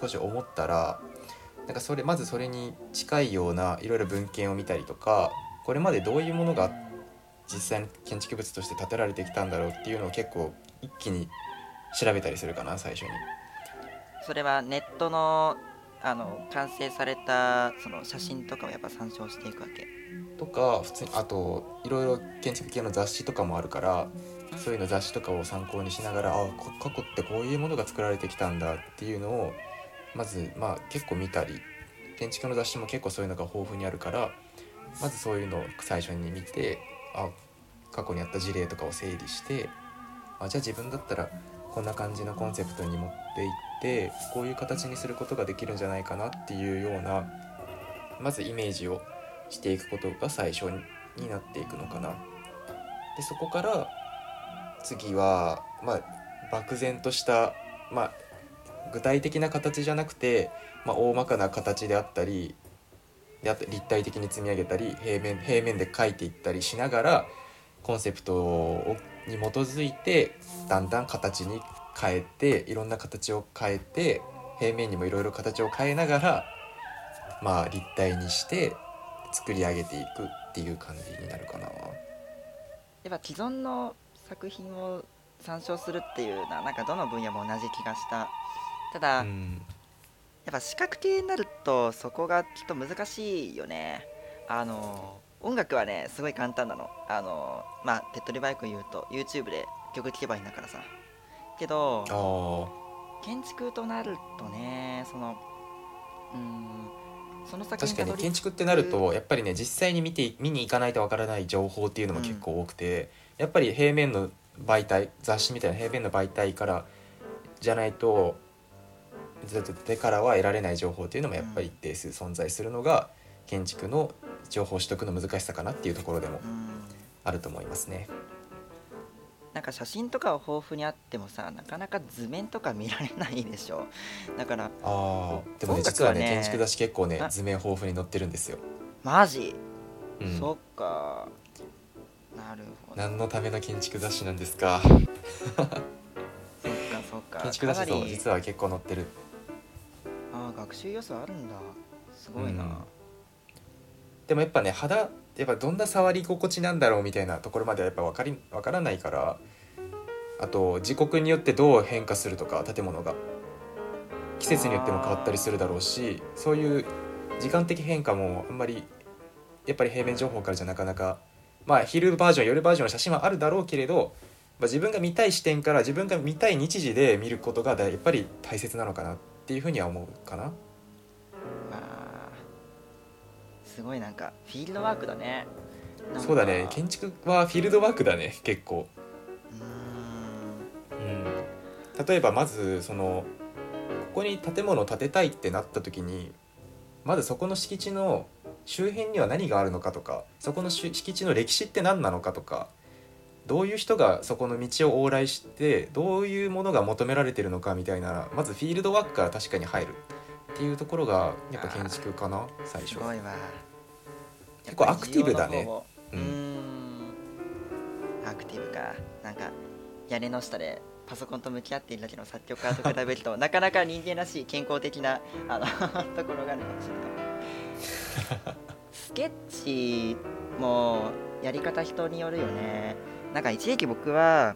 少し思ったらなんかそれまずそれに近いようないろいろ文献を見たりとかこれまでどういうものが実際に建築物として建てられてきたんだろうっていうのを結構一気に調べたりするかな最初に。それはネットのあの完成されたその写真とかをやっぱ参照していくわけとか普通にあといろいろ建築系の雑誌とかもあるからそういうの雑誌とかを参考にしながらあこ過去ってこういうものが作られてきたんだっていうのをまずまあ結構見たり建築の雑誌も結構そういうのが豊富にあるからまずそういうのを最初に見てあ過去にあった事例とかを整理してあじゃあ自分だったらこんな感じのコンセプトに持っていってこういう形にすることができるんじゃないかなっていうようなまずイメージをしていくことが最初になっていくのかな。でそこから次はまあ漠然としたまあ具体的な形じゃなくて、まあ、大まかな形であったりであと立体的に積み上げたり平面平面で描いていったりしながらコンセプトをに基づいてだんだん形に変えていろんな形を変えて平面にもいろいろ形を変えながらまあ立体にして作り上げていくっていう感じになるかな。やっぱ既存の作品を参照するっていうのはなんかどの分野も同じ気がした。ただ、うん。やっぱ視覚系になるとそこがきっと難しいよね。あの音楽はねすごい簡単なの。あのまあ手っ取り早く言うと YouTube で曲聴けばいいんだからさ。けどあ建築となるとねそのうーんそのー先確かに建築ってなるとやっぱりね実際に見て見に行かないとわからない情報っていうのも結構多くて、やっぱり平面の媒体雑誌みたいな平面の媒体からじゃないとずっと手からは得られない情報っていうのもやっぱり一定数存在するのが建築の情報取得の難しさかなっていうところでもうん。あると思いますね。なんか写真とかは豊富にあってもさなかなか図面とか見られないでしょ。だからああでもね音楽実はね建築雑誌結構ねあ図面豊富に載ってるんですよ。マジ、うん。そっか。なるほど。何のための建築雑誌なんですか。そっかそっか。建築雑誌そう実は結構載ってる。あー学習要素あるんだ。すごいな、うんでもやっぱね肌やっぱどんな触り心地なんだろうみたいなところまではやっぱ分かり分からないからあと時刻によってどう変化するとか建物が季節によっても変わったりするだろうしそういう時間的変化もあんまりやっぱり平面情報からじゃなかなかまあ昼バージョン夜バージョンの写真はあるだろうけれど、まあ、自分が見たい視点から自分が見たい日時で見ることがやっぱり大切なのかなっていうふうには思うかな。すごいなんかフィールドワークだね。そうだね。建築はフィールドワークだね結構、うーん。うん、例えばまずそのここに建物を建てたいってなった時にまずそこの敷地の周辺には何があるのかとかそこのし敷地の歴史って何なのかとかどういう人がそこの道を往来してどういうものが求められてるのかみたいなまずフィールドワークから確かに入るっていうところがやっぱ建築かな最初すごいわ結構アクティブだね。うん。アクティブか。なんか屋根の下でパソコンと向き合っているだけの作曲家と比べると なかなか人間らしい健康的なあの ところがあるかもしれない。スケッチもやり方人によるよね。なんか一時期僕は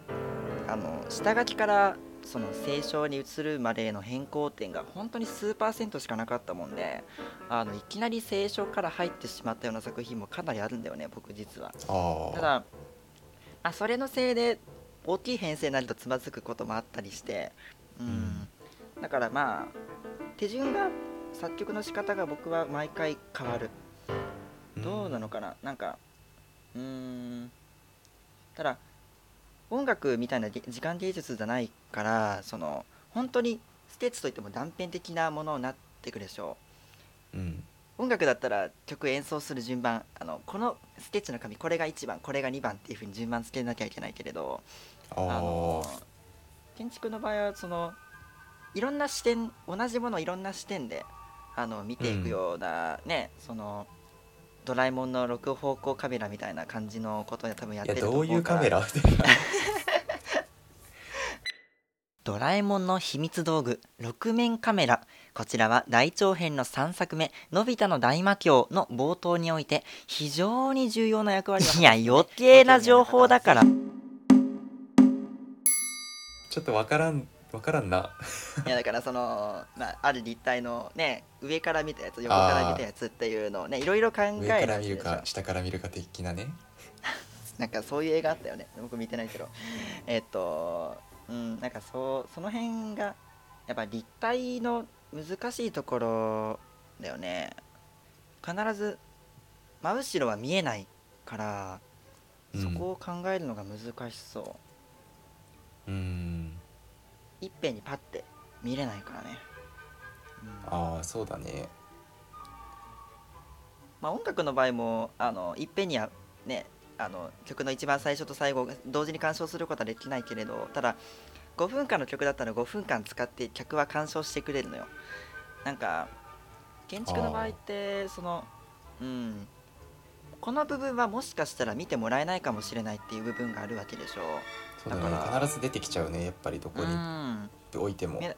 あの下書きからその清書に移るまでの変更点が本当に数パーセントしかなかったもんであのいきなり清書から入ってしまったような作品もかなりあるんだよね僕実は。ただあそれのせいで大きい編成になるとつまずくこともあったりしてうん、だからまあ手順が作曲の仕方が僕は毎回変わる。どうなのかな？なんかうーん。ただ音楽みたいなげ時間芸術じゃないからその本当にスケッチといっても断片的なものになってくるでしょう。ん。う音楽だったら曲演奏する順番あのこのスケッチの紙これが1番これが2番っていう風に順番つけなきゃいけないけれどあの建築の場合はそのいろんな視点同じものをいろんな視点であの見ていくような、ねそのドラえもんの6方向カメラみたいな感じのことで多分やってるとどういう思うからカメラ？ドラえもんの秘密道具6面カメラ。こちらは大長編の3作目「のび太の大魔教」の冒頭において非常に重要な役割を いや余計な情報だから。ちょっとわからんわからんな。いやだからその、まあ、ある立体のね上から見たやつ横から見たやつっていうのをねいろいろ考える上から見るか下から見るか的なね。なんかそういう映画あったよね。僕見てないけど。えっとうんなんかそうその辺がやっぱ立体の難しいところだよね。必ず真後ろは見えないからそこを考えるのが難しそう、うん。いっぺんにパッて見れないからね、うん。ああそうだね。まあ、音楽の場合もあのいっぺんにはねあの曲の一番最初と最後同時に鑑賞することはできないけれどただ5分間の曲だったら5分間使って客は鑑賞してくれるのよ。なんか建築の場合ってそのうんこの部分はもしかしたら見てもらえないかもしれないっていう部分があるわけでしょそうだだからね。必ず出てきちゃうねやっぱりどこうにん置いても。め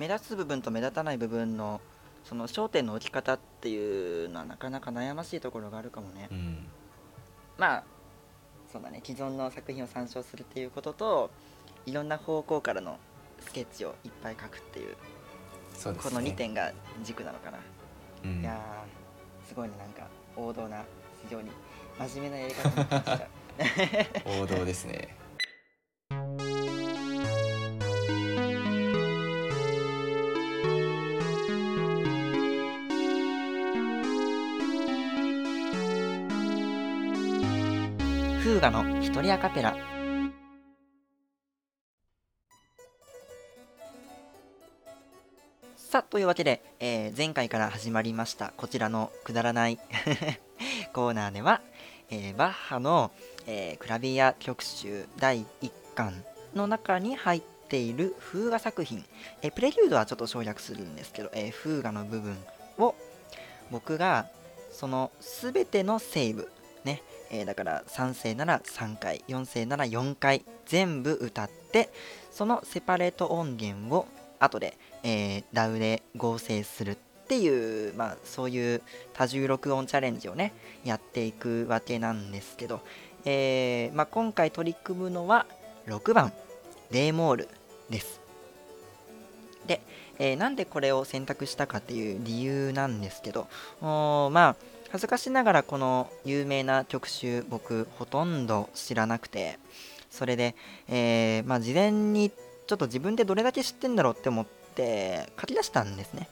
目立つ部分と目立たない部分のその焦点の置き方っていうのはなかなか悩ましいところがあるかもねうん。まあそうだね既存の作品を参照するっていうことといろんな方向からのスケッチをいっぱい描くっていうね。この2点が軸なのかな、うん。いやーすごいねなんか王道な非常に真面目なやり方になってきた。王道ですね。フーガの一人アカペラ。さあというわけで、えー前回から始まりましたこちらのくだらないコーナーでは、えーバッハの、えークラビア曲集第1巻の中に入っているフーガ作品、えープレリュードはちょっと省略するんですけど、えーフーガの部分を僕がその全てのセーブねえだから3声なら3回4声なら4回全部歌ってそのセパレート音源を後で、えー、ダウで合成するっていう、まあ、そういう多重録音チャレンジをねやっていくわけなんですけど、えーまあ、今回取り組むのは6番デーモールです。で、えーなんでこれを選択したかっていう理由なんですけどおまあ恥ずかしながらこの有名な曲集僕ほとんど知らなくてそれで、えーまあ、事前にちょっと自分でどれだけ知ってんだろうって思って書き出したんですね。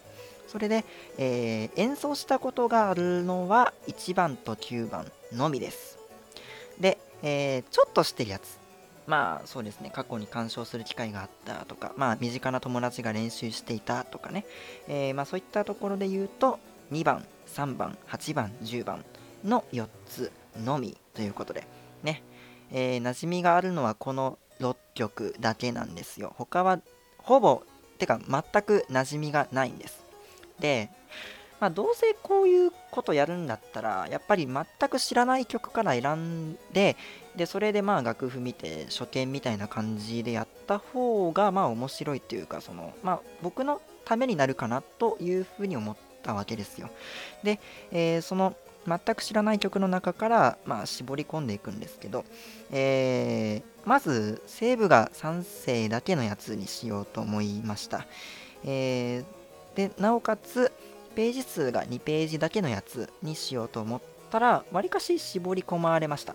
それで、えー演奏したことがあるのは1番と9番のみです。で、えーちょっと知ってるやつ。まあそうですね。過去に鑑賞する機会があったとかまあ身近な友達が練習していたとかね、えーまあ、そういったところで言うと2番3番8番10番の4つのみということでね、えー馴染みがあるのはこの6曲だけなんですよ。他はほぼてか全く馴染みがないんです。でまあどうせこういうことやるんだったらやっぱり全く知らない曲から選んででそれでまあ楽譜見て初見みたいな感じでやった方がまあ面白いっていうかそのまあ僕のためになるかなというふうに思ったわけですよ。で、えーその全く知らない曲の中から、まあ、絞り込んでいくんですけど、えーまずセーブが3世だけのやつにしようと思いました、えーでなおかつページ数が2ページだけのやつにしようと思ったらわりかし絞り込まれました。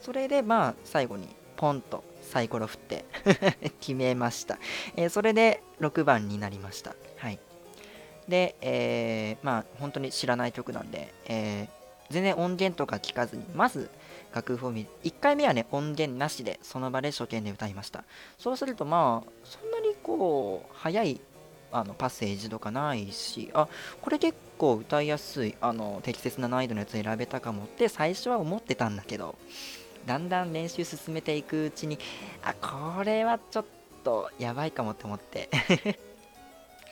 それでまあ最後にポンとサイコロ振って 決めました、えーそれで6番になりました。はい。で、えーまあ本当に知らない曲なんで、えー全然音源とか聞かずにまず楽譜を見る。1回目はね音源なしでその場で初見で歌いました。そうするとまあそんなにこう早いあのパッセージとかないしあこれ結構歌いやすいあの適切な難易度のやつ選べたかもって最初は思ってたんだけどだんだん練習進めていくうちにあこれはちょっとやばいかもって思って。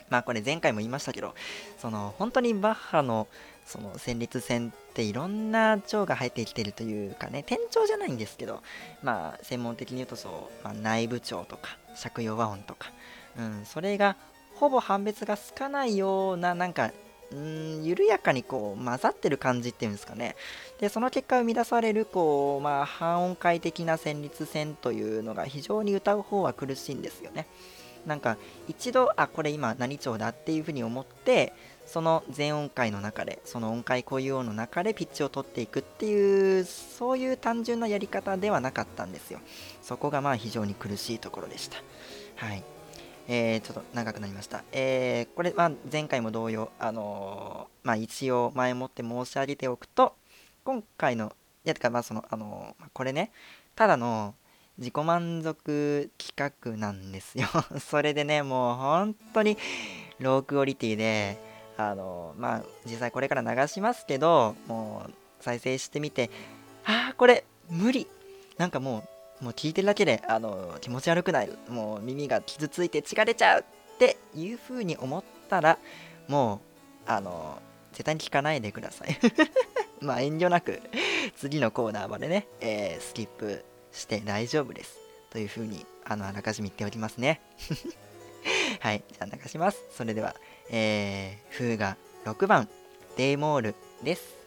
まあこれ前回も言いましたけどその本当にバッハのその旋律線っていろんな調が入ってきてるというかね転調じゃないんですけどまあ専門的に言うとそう、まあ、内部調とか借用和音とか、うん、それがほぼ判別がつかないようななんかうん緩やかにこう混ざってる感じっていうんですかね。でその結果生み出されるこう、まあ、半音階的な旋律線というのが非常に歌う方は苦しいんですよね。なんか一度あこれ今何調だっていうふうに思ってその全音階の中でその音階固有音の中でピッチを取っていくっていうそういう単純なやり方ではなかったんですよ。そこがまあ非常に苦しいところでした。はい。えー、ちょっと長くなりました。えーこれは前回も同様、あのーまあ、一応前もって申し上げておくと、今回の、いや、てか、まあ、その、あのーこれね、ただの自己満足企画なんですよ。それでね、もう本当にロークオリティで、あのーまあ、実際これから流しますけど、もう再生してみて、ああ、これ無理なんかもう、もう聞いてるだけであの気持ち悪くない。もう耳が傷ついて血が出ちゃうっていう風に思ったらもうあの絶対に聞かないでください。まあ遠慮なく次のコーナーまでね、えースキップして大丈夫です。という風にあのあらかじめ言っておきますね。はいじゃあ流します。それではえー、フーが6番デイモールです。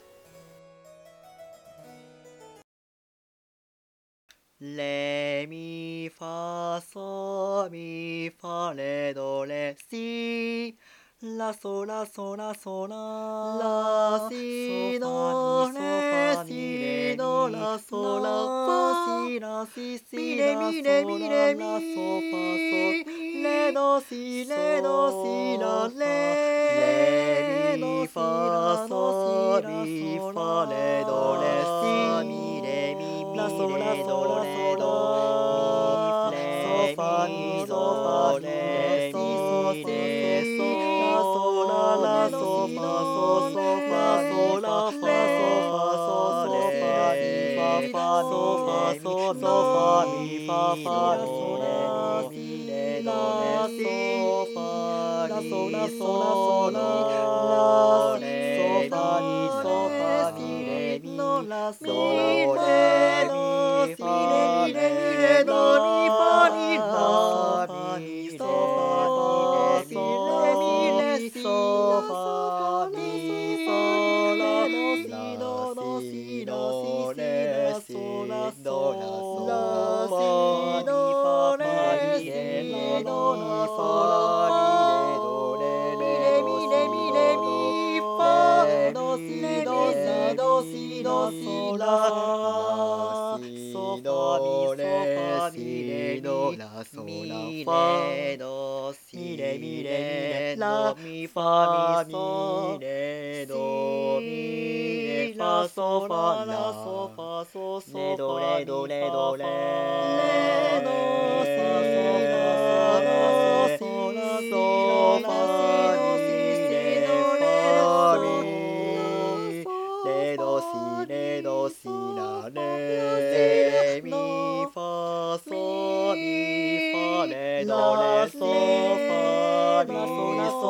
レミファソミファレドレシラソラソラソララシドレシドラソラファシラシシラミレミレミソファソレドシレドシラレミファソミファレドレシミレミミレドレドミレソファミソファレソレソラソララソファソソファソラファソファソレファファソファソソファミファファソレミレドレソファラソラソラソラレソファミソファミレミラソレミファレミファドシレミレラミファミソレドミファソファラソファソソレドレドレドレレドソソファラソラソファレドレソファミソ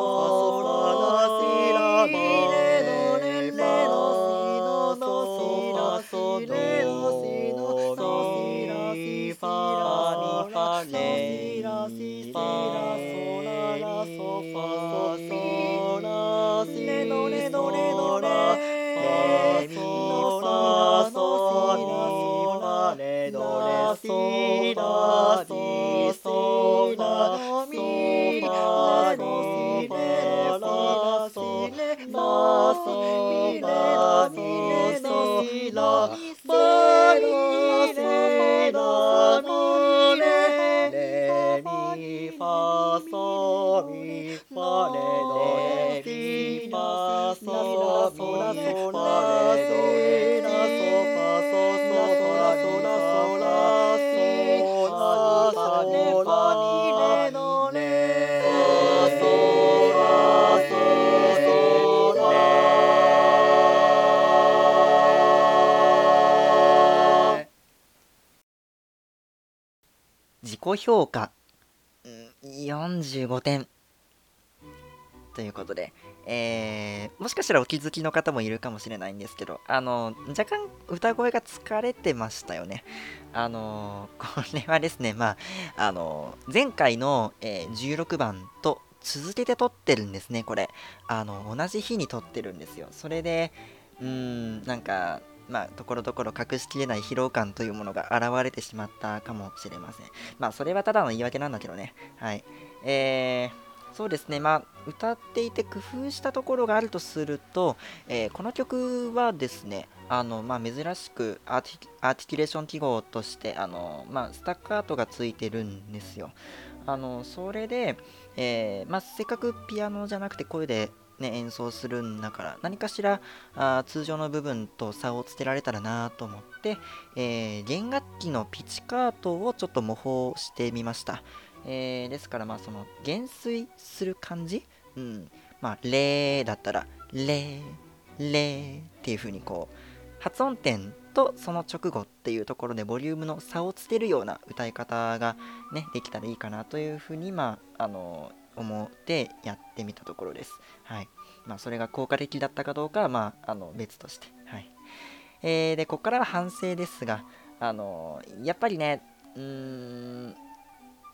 ファラシラミレドレレドシドソファソドミファミファレラシファソラソラソレミレ評価45点ということで、えーもしかしたらお気づきの方もいるかもしれないんですけど、あの、若干歌声が疲れてましたよね。あの、これはですね、まあ、あの、前回の、えー16番と続けて撮ってるんですね、これ。あの、同じ日に撮ってるんですよ。それで、うーん、なんか、まあ、ところどころ隠しきれない疲労感というものが現れてしまったかもしれません。まあ、それはただの言い訳なんだけどね。はい。えー、そうですね、まあ、歌っていて工夫したところがあるとすると、えーこの曲はですね、あのまあ、珍しくアーティキュレーション記号としてあの、まあ、スタッカートがついてるんですよ。あのそれで、えーまあ、せっかくピアノじゃなくて声で、ね、演奏するんだから何かしらあ通常の部分と差をつけられたらなと思って、えー弦楽器のピチカートをちょっと模倣してみました。えーですからまあその減衰する感じ、うん、まあレーだったらレーレーっていう風にこう発音点とその直後っていうところでボリュームの差をつけるような歌い方がねできたらいいかなという風にまああの思ってやってみたところです。はい。まあそれが効果的だったかどうかはまああの別として。はい。えーでここからは反省ですがあのやっぱりねうーん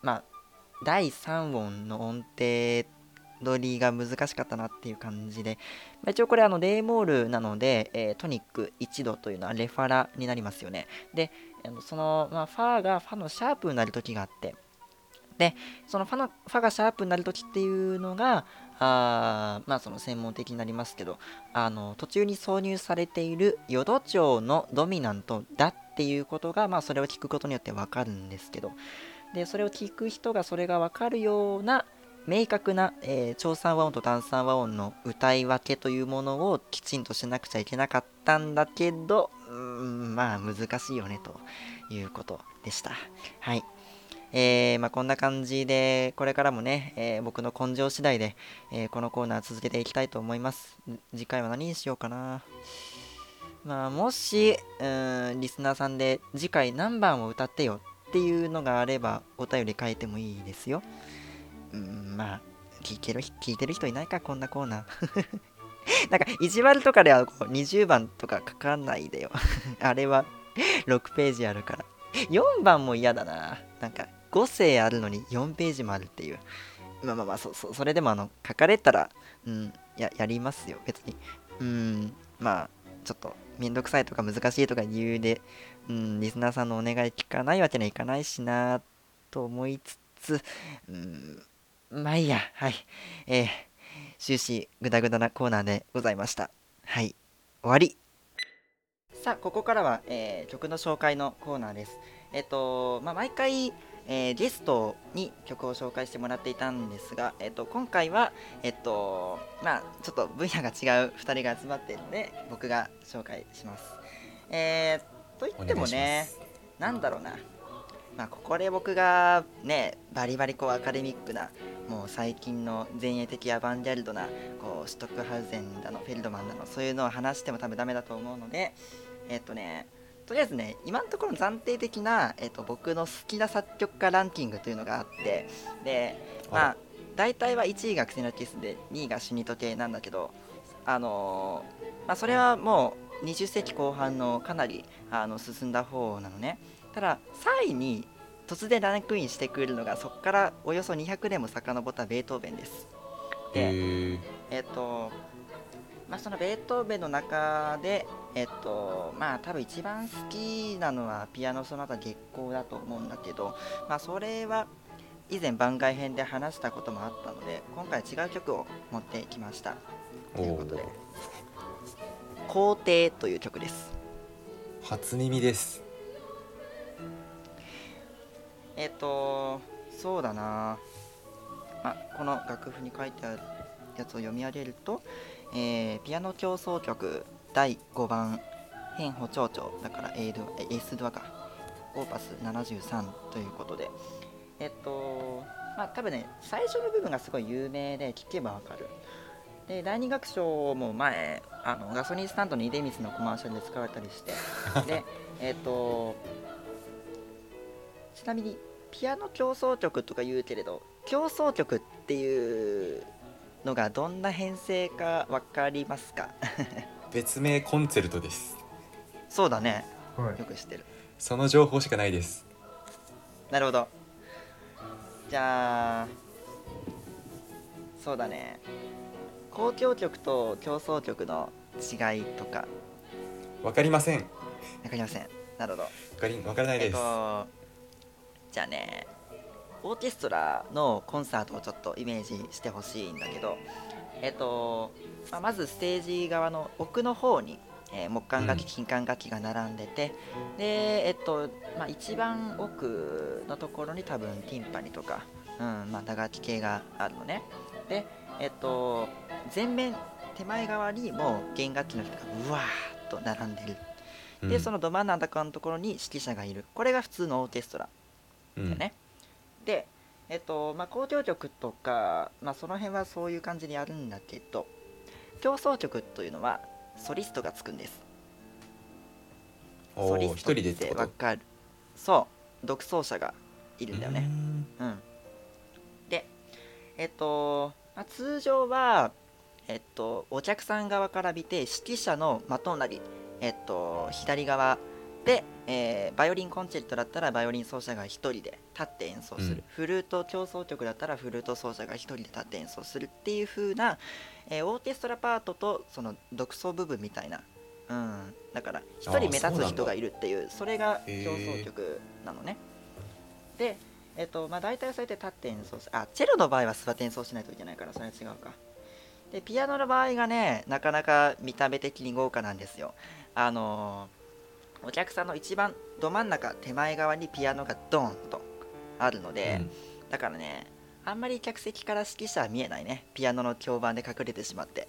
まあ第3音の音程取りが難しかったなっていう感じで、まあ一応これあのレイモールなので、えートニック1度というのはレファラになりますよね。で、あのその、まあ、ファーがファのシャープになる時があって、で、そのファのファがシャープになる時っていうのが、あまあその専門的になりますけど、あの途中に挿入されている淀町のドミナントだっていうことが、まあそれを聞くことによってわかるんですけど、でそれを聞く人がそれが分かるような明確な、えー長三和音と短三和音の歌い分けというものをきちんとしなくちゃいけなかったんだけどうんまあ難しいよねということでした。はい。えーまあ、こんな感じでこれからもね、えー僕の根性次第で、えーこのコーナー続けていきたいと思います次回は何にしようかなまあもしうんリスナーさんで次回何番を歌ってよっていうのがあればお便り書いてもいいですよ。うん、まあ、聞いてる聞いてる人いないか、こんなコーナー。なんか、意地悪とかではこう20番とか書かないでよ。あれは6ページあるから。4番も嫌だな。なんか、5声あるのに4ページもあるっていう。まあまあまあ、そそそれでもあの、書かれたら、うん、ややりますよ、別に。うん、まあ、ちょっと、めんどくさいとか難しいとか理由で、うん、リスナーさんのお願い聞かないわけにはいかないしなと思いつつ、うん、まあいいや、はい。えー、終始グダグダなコーナーでございました。はい、終わり。さあ、ここからは、えー曲の紹介のコーナーです。えっ、と、まあ、毎回、えーゲストに曲を紹介してもらっていたんですが、えっ、と、今回は、えっ、と、まあ、ちょっと分野が違う2人が集まっているので、僕が紹介します。えー、と言ってもねし、なんだろうな。まあ、ここで僕がね、バリバリこうアカデミックな、もう最近の前衛的アバンギャルドな、こう、シュトックハウゼンだの、フェルドマンだの、そういうのを話しても多分ダメだと思うので、えっとね、とりあえずね、今のところ暫定的な、えっと、僕の好きな作曲家ランキングというのがあって、で、まああ、大体は1位がクセノキスで、2位がシュニト系なんだけど、あのーまあ、それはもう20世紀後半のかなりあの進んだ方なのね。ただ、3位に突然ランクインしてくるのが、そこからおよそ200年も遡ったベートーベンです。へで、ーえっ、と、まあ、そのベートーベンの中で、えっと、まあ、多分一番好きなのはピアノソナタ月光だと思うんだけど、まあ、それは以前番外編で話したこともあったので、今回違う曲を持ってきました。ということで、皇帝という曲です。初耳ですえっと、そうだな、まあ、この楽譜に書いてあるやつを読み上げると、えーピアノ協奏曲第5番変歩長調だから A ドえ S ドアか。オーパス73ということで。えっとまあ多分ね最初の部分がすごい有名で聴けばわかる。で第二楽章も前あのガソリンスタンドの出光のコマーシャルで使われたりして。でえっとちなみにピアノ協奏曲とか言うけれど協奏曲っていうのがどんな編成か分かりますか？別名コンチェルトです。そうだね。はい。よく知ってる。その情報しかないです。なるほど。じゃあそうだね。交響曲と協奏曲の違いとか。わかりません。わ分かりません。なるほど。かりわからないえっです、とじゃあねオーケストラのコンサートをちょっとイメージしてほしいんだけどえっと、まあまずステージ側の奥の方に、えー木管楽器金管楽器が並んでて、でえっと、まあ、一番奥のところに多分ティンパニとか、うんまあ、打楽器系があるのね。でえっと前面手前側にもう弦楽器の人がうわーっと並んでる。で、うん。そのど真ん中のところに指揮者がいる。これが普通のオーケストラうん。だよね、でえっとまあ交響曲とか、まあ、その辺はそういう感じでやるんだけど協奏曲というのはソリストがつくんです。ソリスト人でってこと？わかる。そう独奏者がいるんだよね。うーん。うん。でえっと、まあ、通常はえっとお客さん側から見て指揮者の的なりえっと左側で、えーバイオリンコンチェルトだったらバイオリン奏者が1人で立って演奏する、うん。フルート協奏曲だったらフルート奏者が1人で立って演奏するっていう風な、えーオーケストラパートとその独奏部分みたいな、うん、だから1人目立つ人がいるっていうそれがへー。協奏曲なのね。でえっとまあ大体そうやって立って演奏すあチェロの場合は座って演奏しないといけないからそれは違うか。でピアノの場合がねなかなか見た目的に豪華なんですよ。あのーお客さんの一番ど真ん中手前側にピアノがドーンとあるので、だからねあんまり客席から指揮者は見えないね。ピアノの響板で隠れてしまって。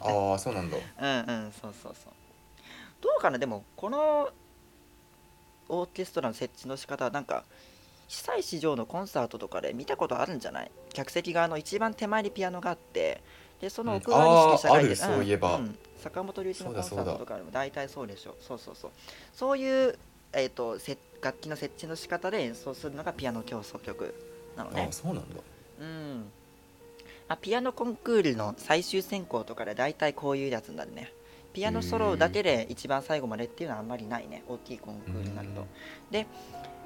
ああそうなんだ。うんうんそうそうそう。どうかな？でもこのオーケストラの設置の仕方はなんか久石譲のコンサートとかで見たことあるんじゃない？客席側の一番手前にピアノがあってでその奥側に指揮者がいて、うん。あーあるそういえば。んん坂本龍一のコンサートとかでも大体そうでしょ。そうそうそう。そういう、えー、とせ楽器の設置の仕方で演奏するのがピアノ協奏曲なのね。ああそうなんだ。うん。まあ、ピアノコンクールの最終選考とかで大体こういうやつになるね。ピアノソロだけで一番最後までっていうのはあんまりないね。大きいコンクールになると。で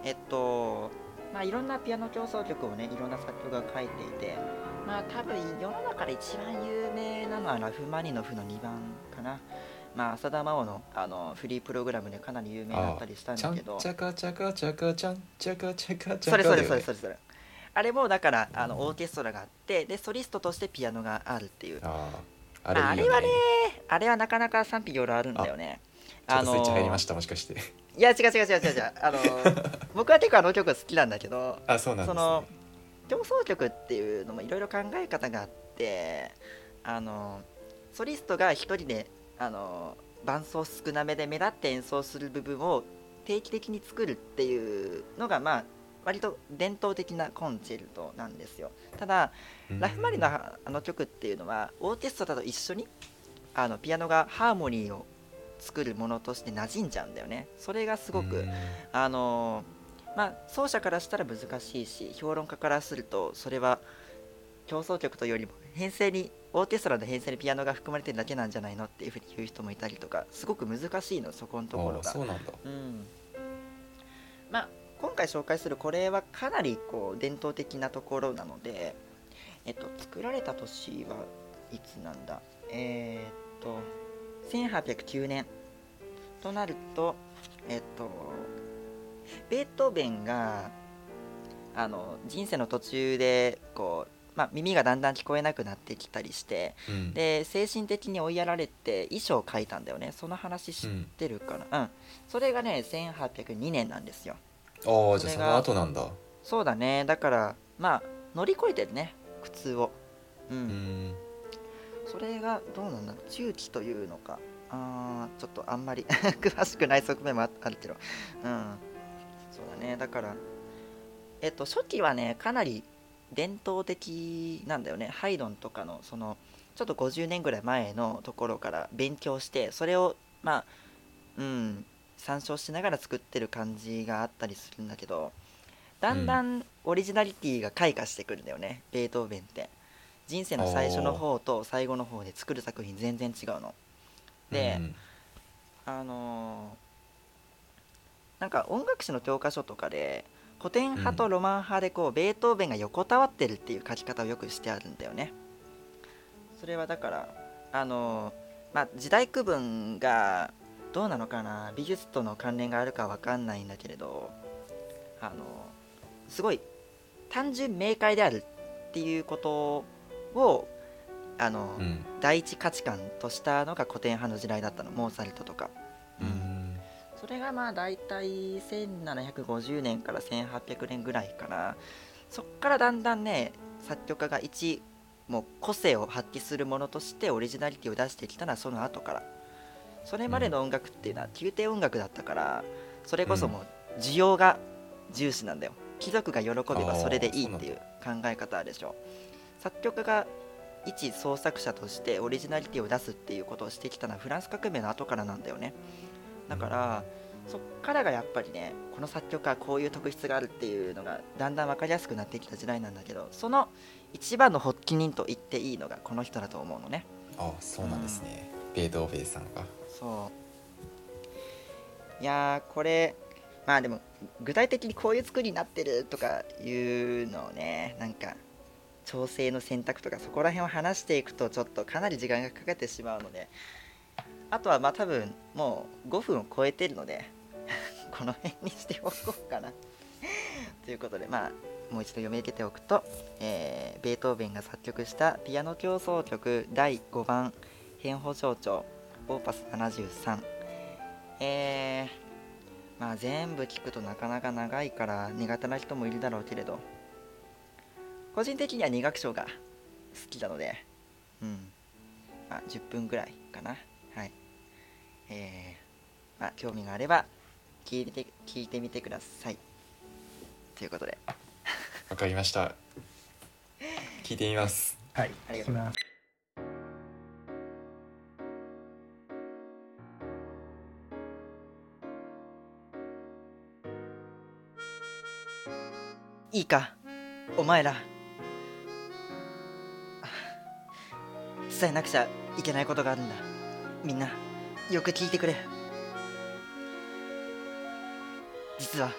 えっとまあいろんなピアノ協奏曲をねいろんな作曲が書いていてまあ多分世の中で一番有名なのはラフマニノフの2番かな。まあ浅田真央のあのフリープログラムでかなり有名だったりしたんだけど。ちゃかちゃかちゃかちゃんちゃかちゃかちゃかそれそれそれそれそれ。あれもだからあのオーケストラがあってでソリストとしてピアノがあるっていう。ああああれいいよね。れはねあれはなかなか賛否両論あるんだよね。ちょっとスイッチ入りまししたもしかして。いや違う違う違う違う違う。あの僕は結構あの曲好きなんだけど あそうなんですそのね競争曲っていうのもいろいろ考え方があってあのソリストが一人であの伴奏少なめで目立って演奏する部分を定期的に作るっていうのがまあ割と伝統的なコンチェルトなんですよ。ただうん。ラフマニのあの曲っていうのはオーケストラと一緒にあのピアノがハーモニーを作るものとして馴染んじゃうんだよね。それがすごく、うん。あのまあ奏者からしたら難しいし評論家からするとそれは競争曲というよりも編成にオーケストラの編成にピアノが含まれてるだけなんじゃないのっていうふうに言う人もいたりとかすごく難しいのそこのところあがそうなんだ。うん。まあ今回紹介するこれはかなりこう伝統的なところなのでえっと作られた年はいつなんだ？えー、っと1809年となるとえっとベートーベンがあの人生の途中でこう、まあ、耳がだんだん聞こえなくなってきたりしてうん。で精神的に追いやられて遺書を書いたんだよね。その話知ってるかな？うん、それがね1802年なんですよ。ああじゃあその後なんだ。そうだね。だからまあ乗り越えてるね苦痛を。うん、うん。それがどうなんだろう？中期というのか。あーちょっとあんまり 詳しくない側面もああるけど。うんそうだね。だからえっと初期はねかなり伝統的なんだよね。ハイドンとかのそのちょっと50年ぐらい前のところから勉強してそれをまあうん参照しながら作ってる感じがあったりするんだけどだんだんオリジナリティが開花してくるんだよね、ベートーベンって。人生の最初の方と最後の方で作る作品全然違うの。で、うん。あのーなんか音楽史の教科書とかで古典派とロマン派でこう、ベートーベンが横たわってるっていう書き方をよくしてあるんだよね。それはだからあのーまあ時代区分がどうなのかな美術との関連があるかわかんないんだけれどあのーすごい単純明快であるっていうことをあのーうん。第一価値観としたのが古典派の時代だったのモーツァルトとか、うんそれがまあ大体1750年から1800年ぐらいかな。そっからだんだんね作曲家が一もう個性を発揮するものとしてオリジナリティを出してきたのはその後から。それまでの音楽っていうのは宮廷音楽だったからそれこそもう需要が重視なんだよ。貴族が喜べばそれでいいっていう考え方でしょ。作曲家が一創作者としてオリジナリティを出すっていうことをしてきたのはフランス革命の後からなんだよねだから、そっからがやっぱりねこの作曲家はこういう特質があるっていうのがだんだん分かりやすくなってきた時代なんだけどその一番の発起人と言っていいのがこの人だと思うのね。あそうなんですね。ベートーベンさんが。そう。いやーこれまあでも具体的にこういう作りになってるとかいうのをねなんか調整の選択とかそこら辺を話していくとちょっとかなり時間がかかってしまうのであとはまあ多分もう5分を超えてるので この辺にしておこうかな。ということでまあもう一度読み上げておくと、えーベートーベンが作曲したピアノ協奏曲第5番変歩長調オーパス73えー、まあ全部聞くとなかなか長いから苦手な人もいるだろうけれど個人的には2楽章が好きなのでうん。まあ10分ぐらいかな。はい。えー、まあ興味があれば聞いて聞いてみてください。ということで。わかりました。聞いてみます。はい。ありがとう聞きます。いいか？お前ら。伝えなくちゃいけないことがあるんだ。みんなよく聞いてくれ。実は。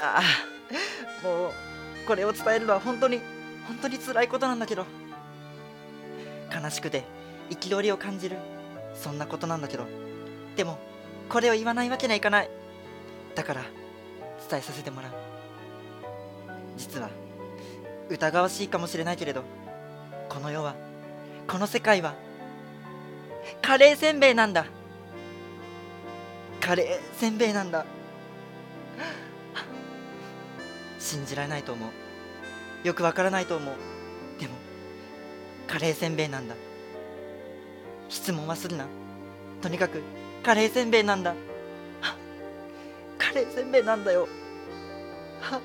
ああもうこれを伝えるのは本当に本当に辛いことなんだけど。悲しくて憤りを感じるそんなことなんだけど。でもこれを言わないわけにはいかない。だから伝えさせてもらう。実は疑わしいかもしれないけれどこの世はこの世界はカレーせんべいなんだ。カレーせんべいなんだ。信じられないと思う。よくわからないと思う。でもカレーせんべいなんだ。質問はするな。とにかくカレーせんべいなんだ。カレーせんべいなんだよ。あ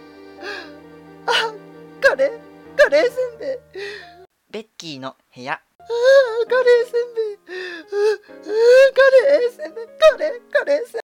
カレーカレーせんべい。ベッキーの部屋。カレーせんべいカレーせんべいカレーカレーせんべい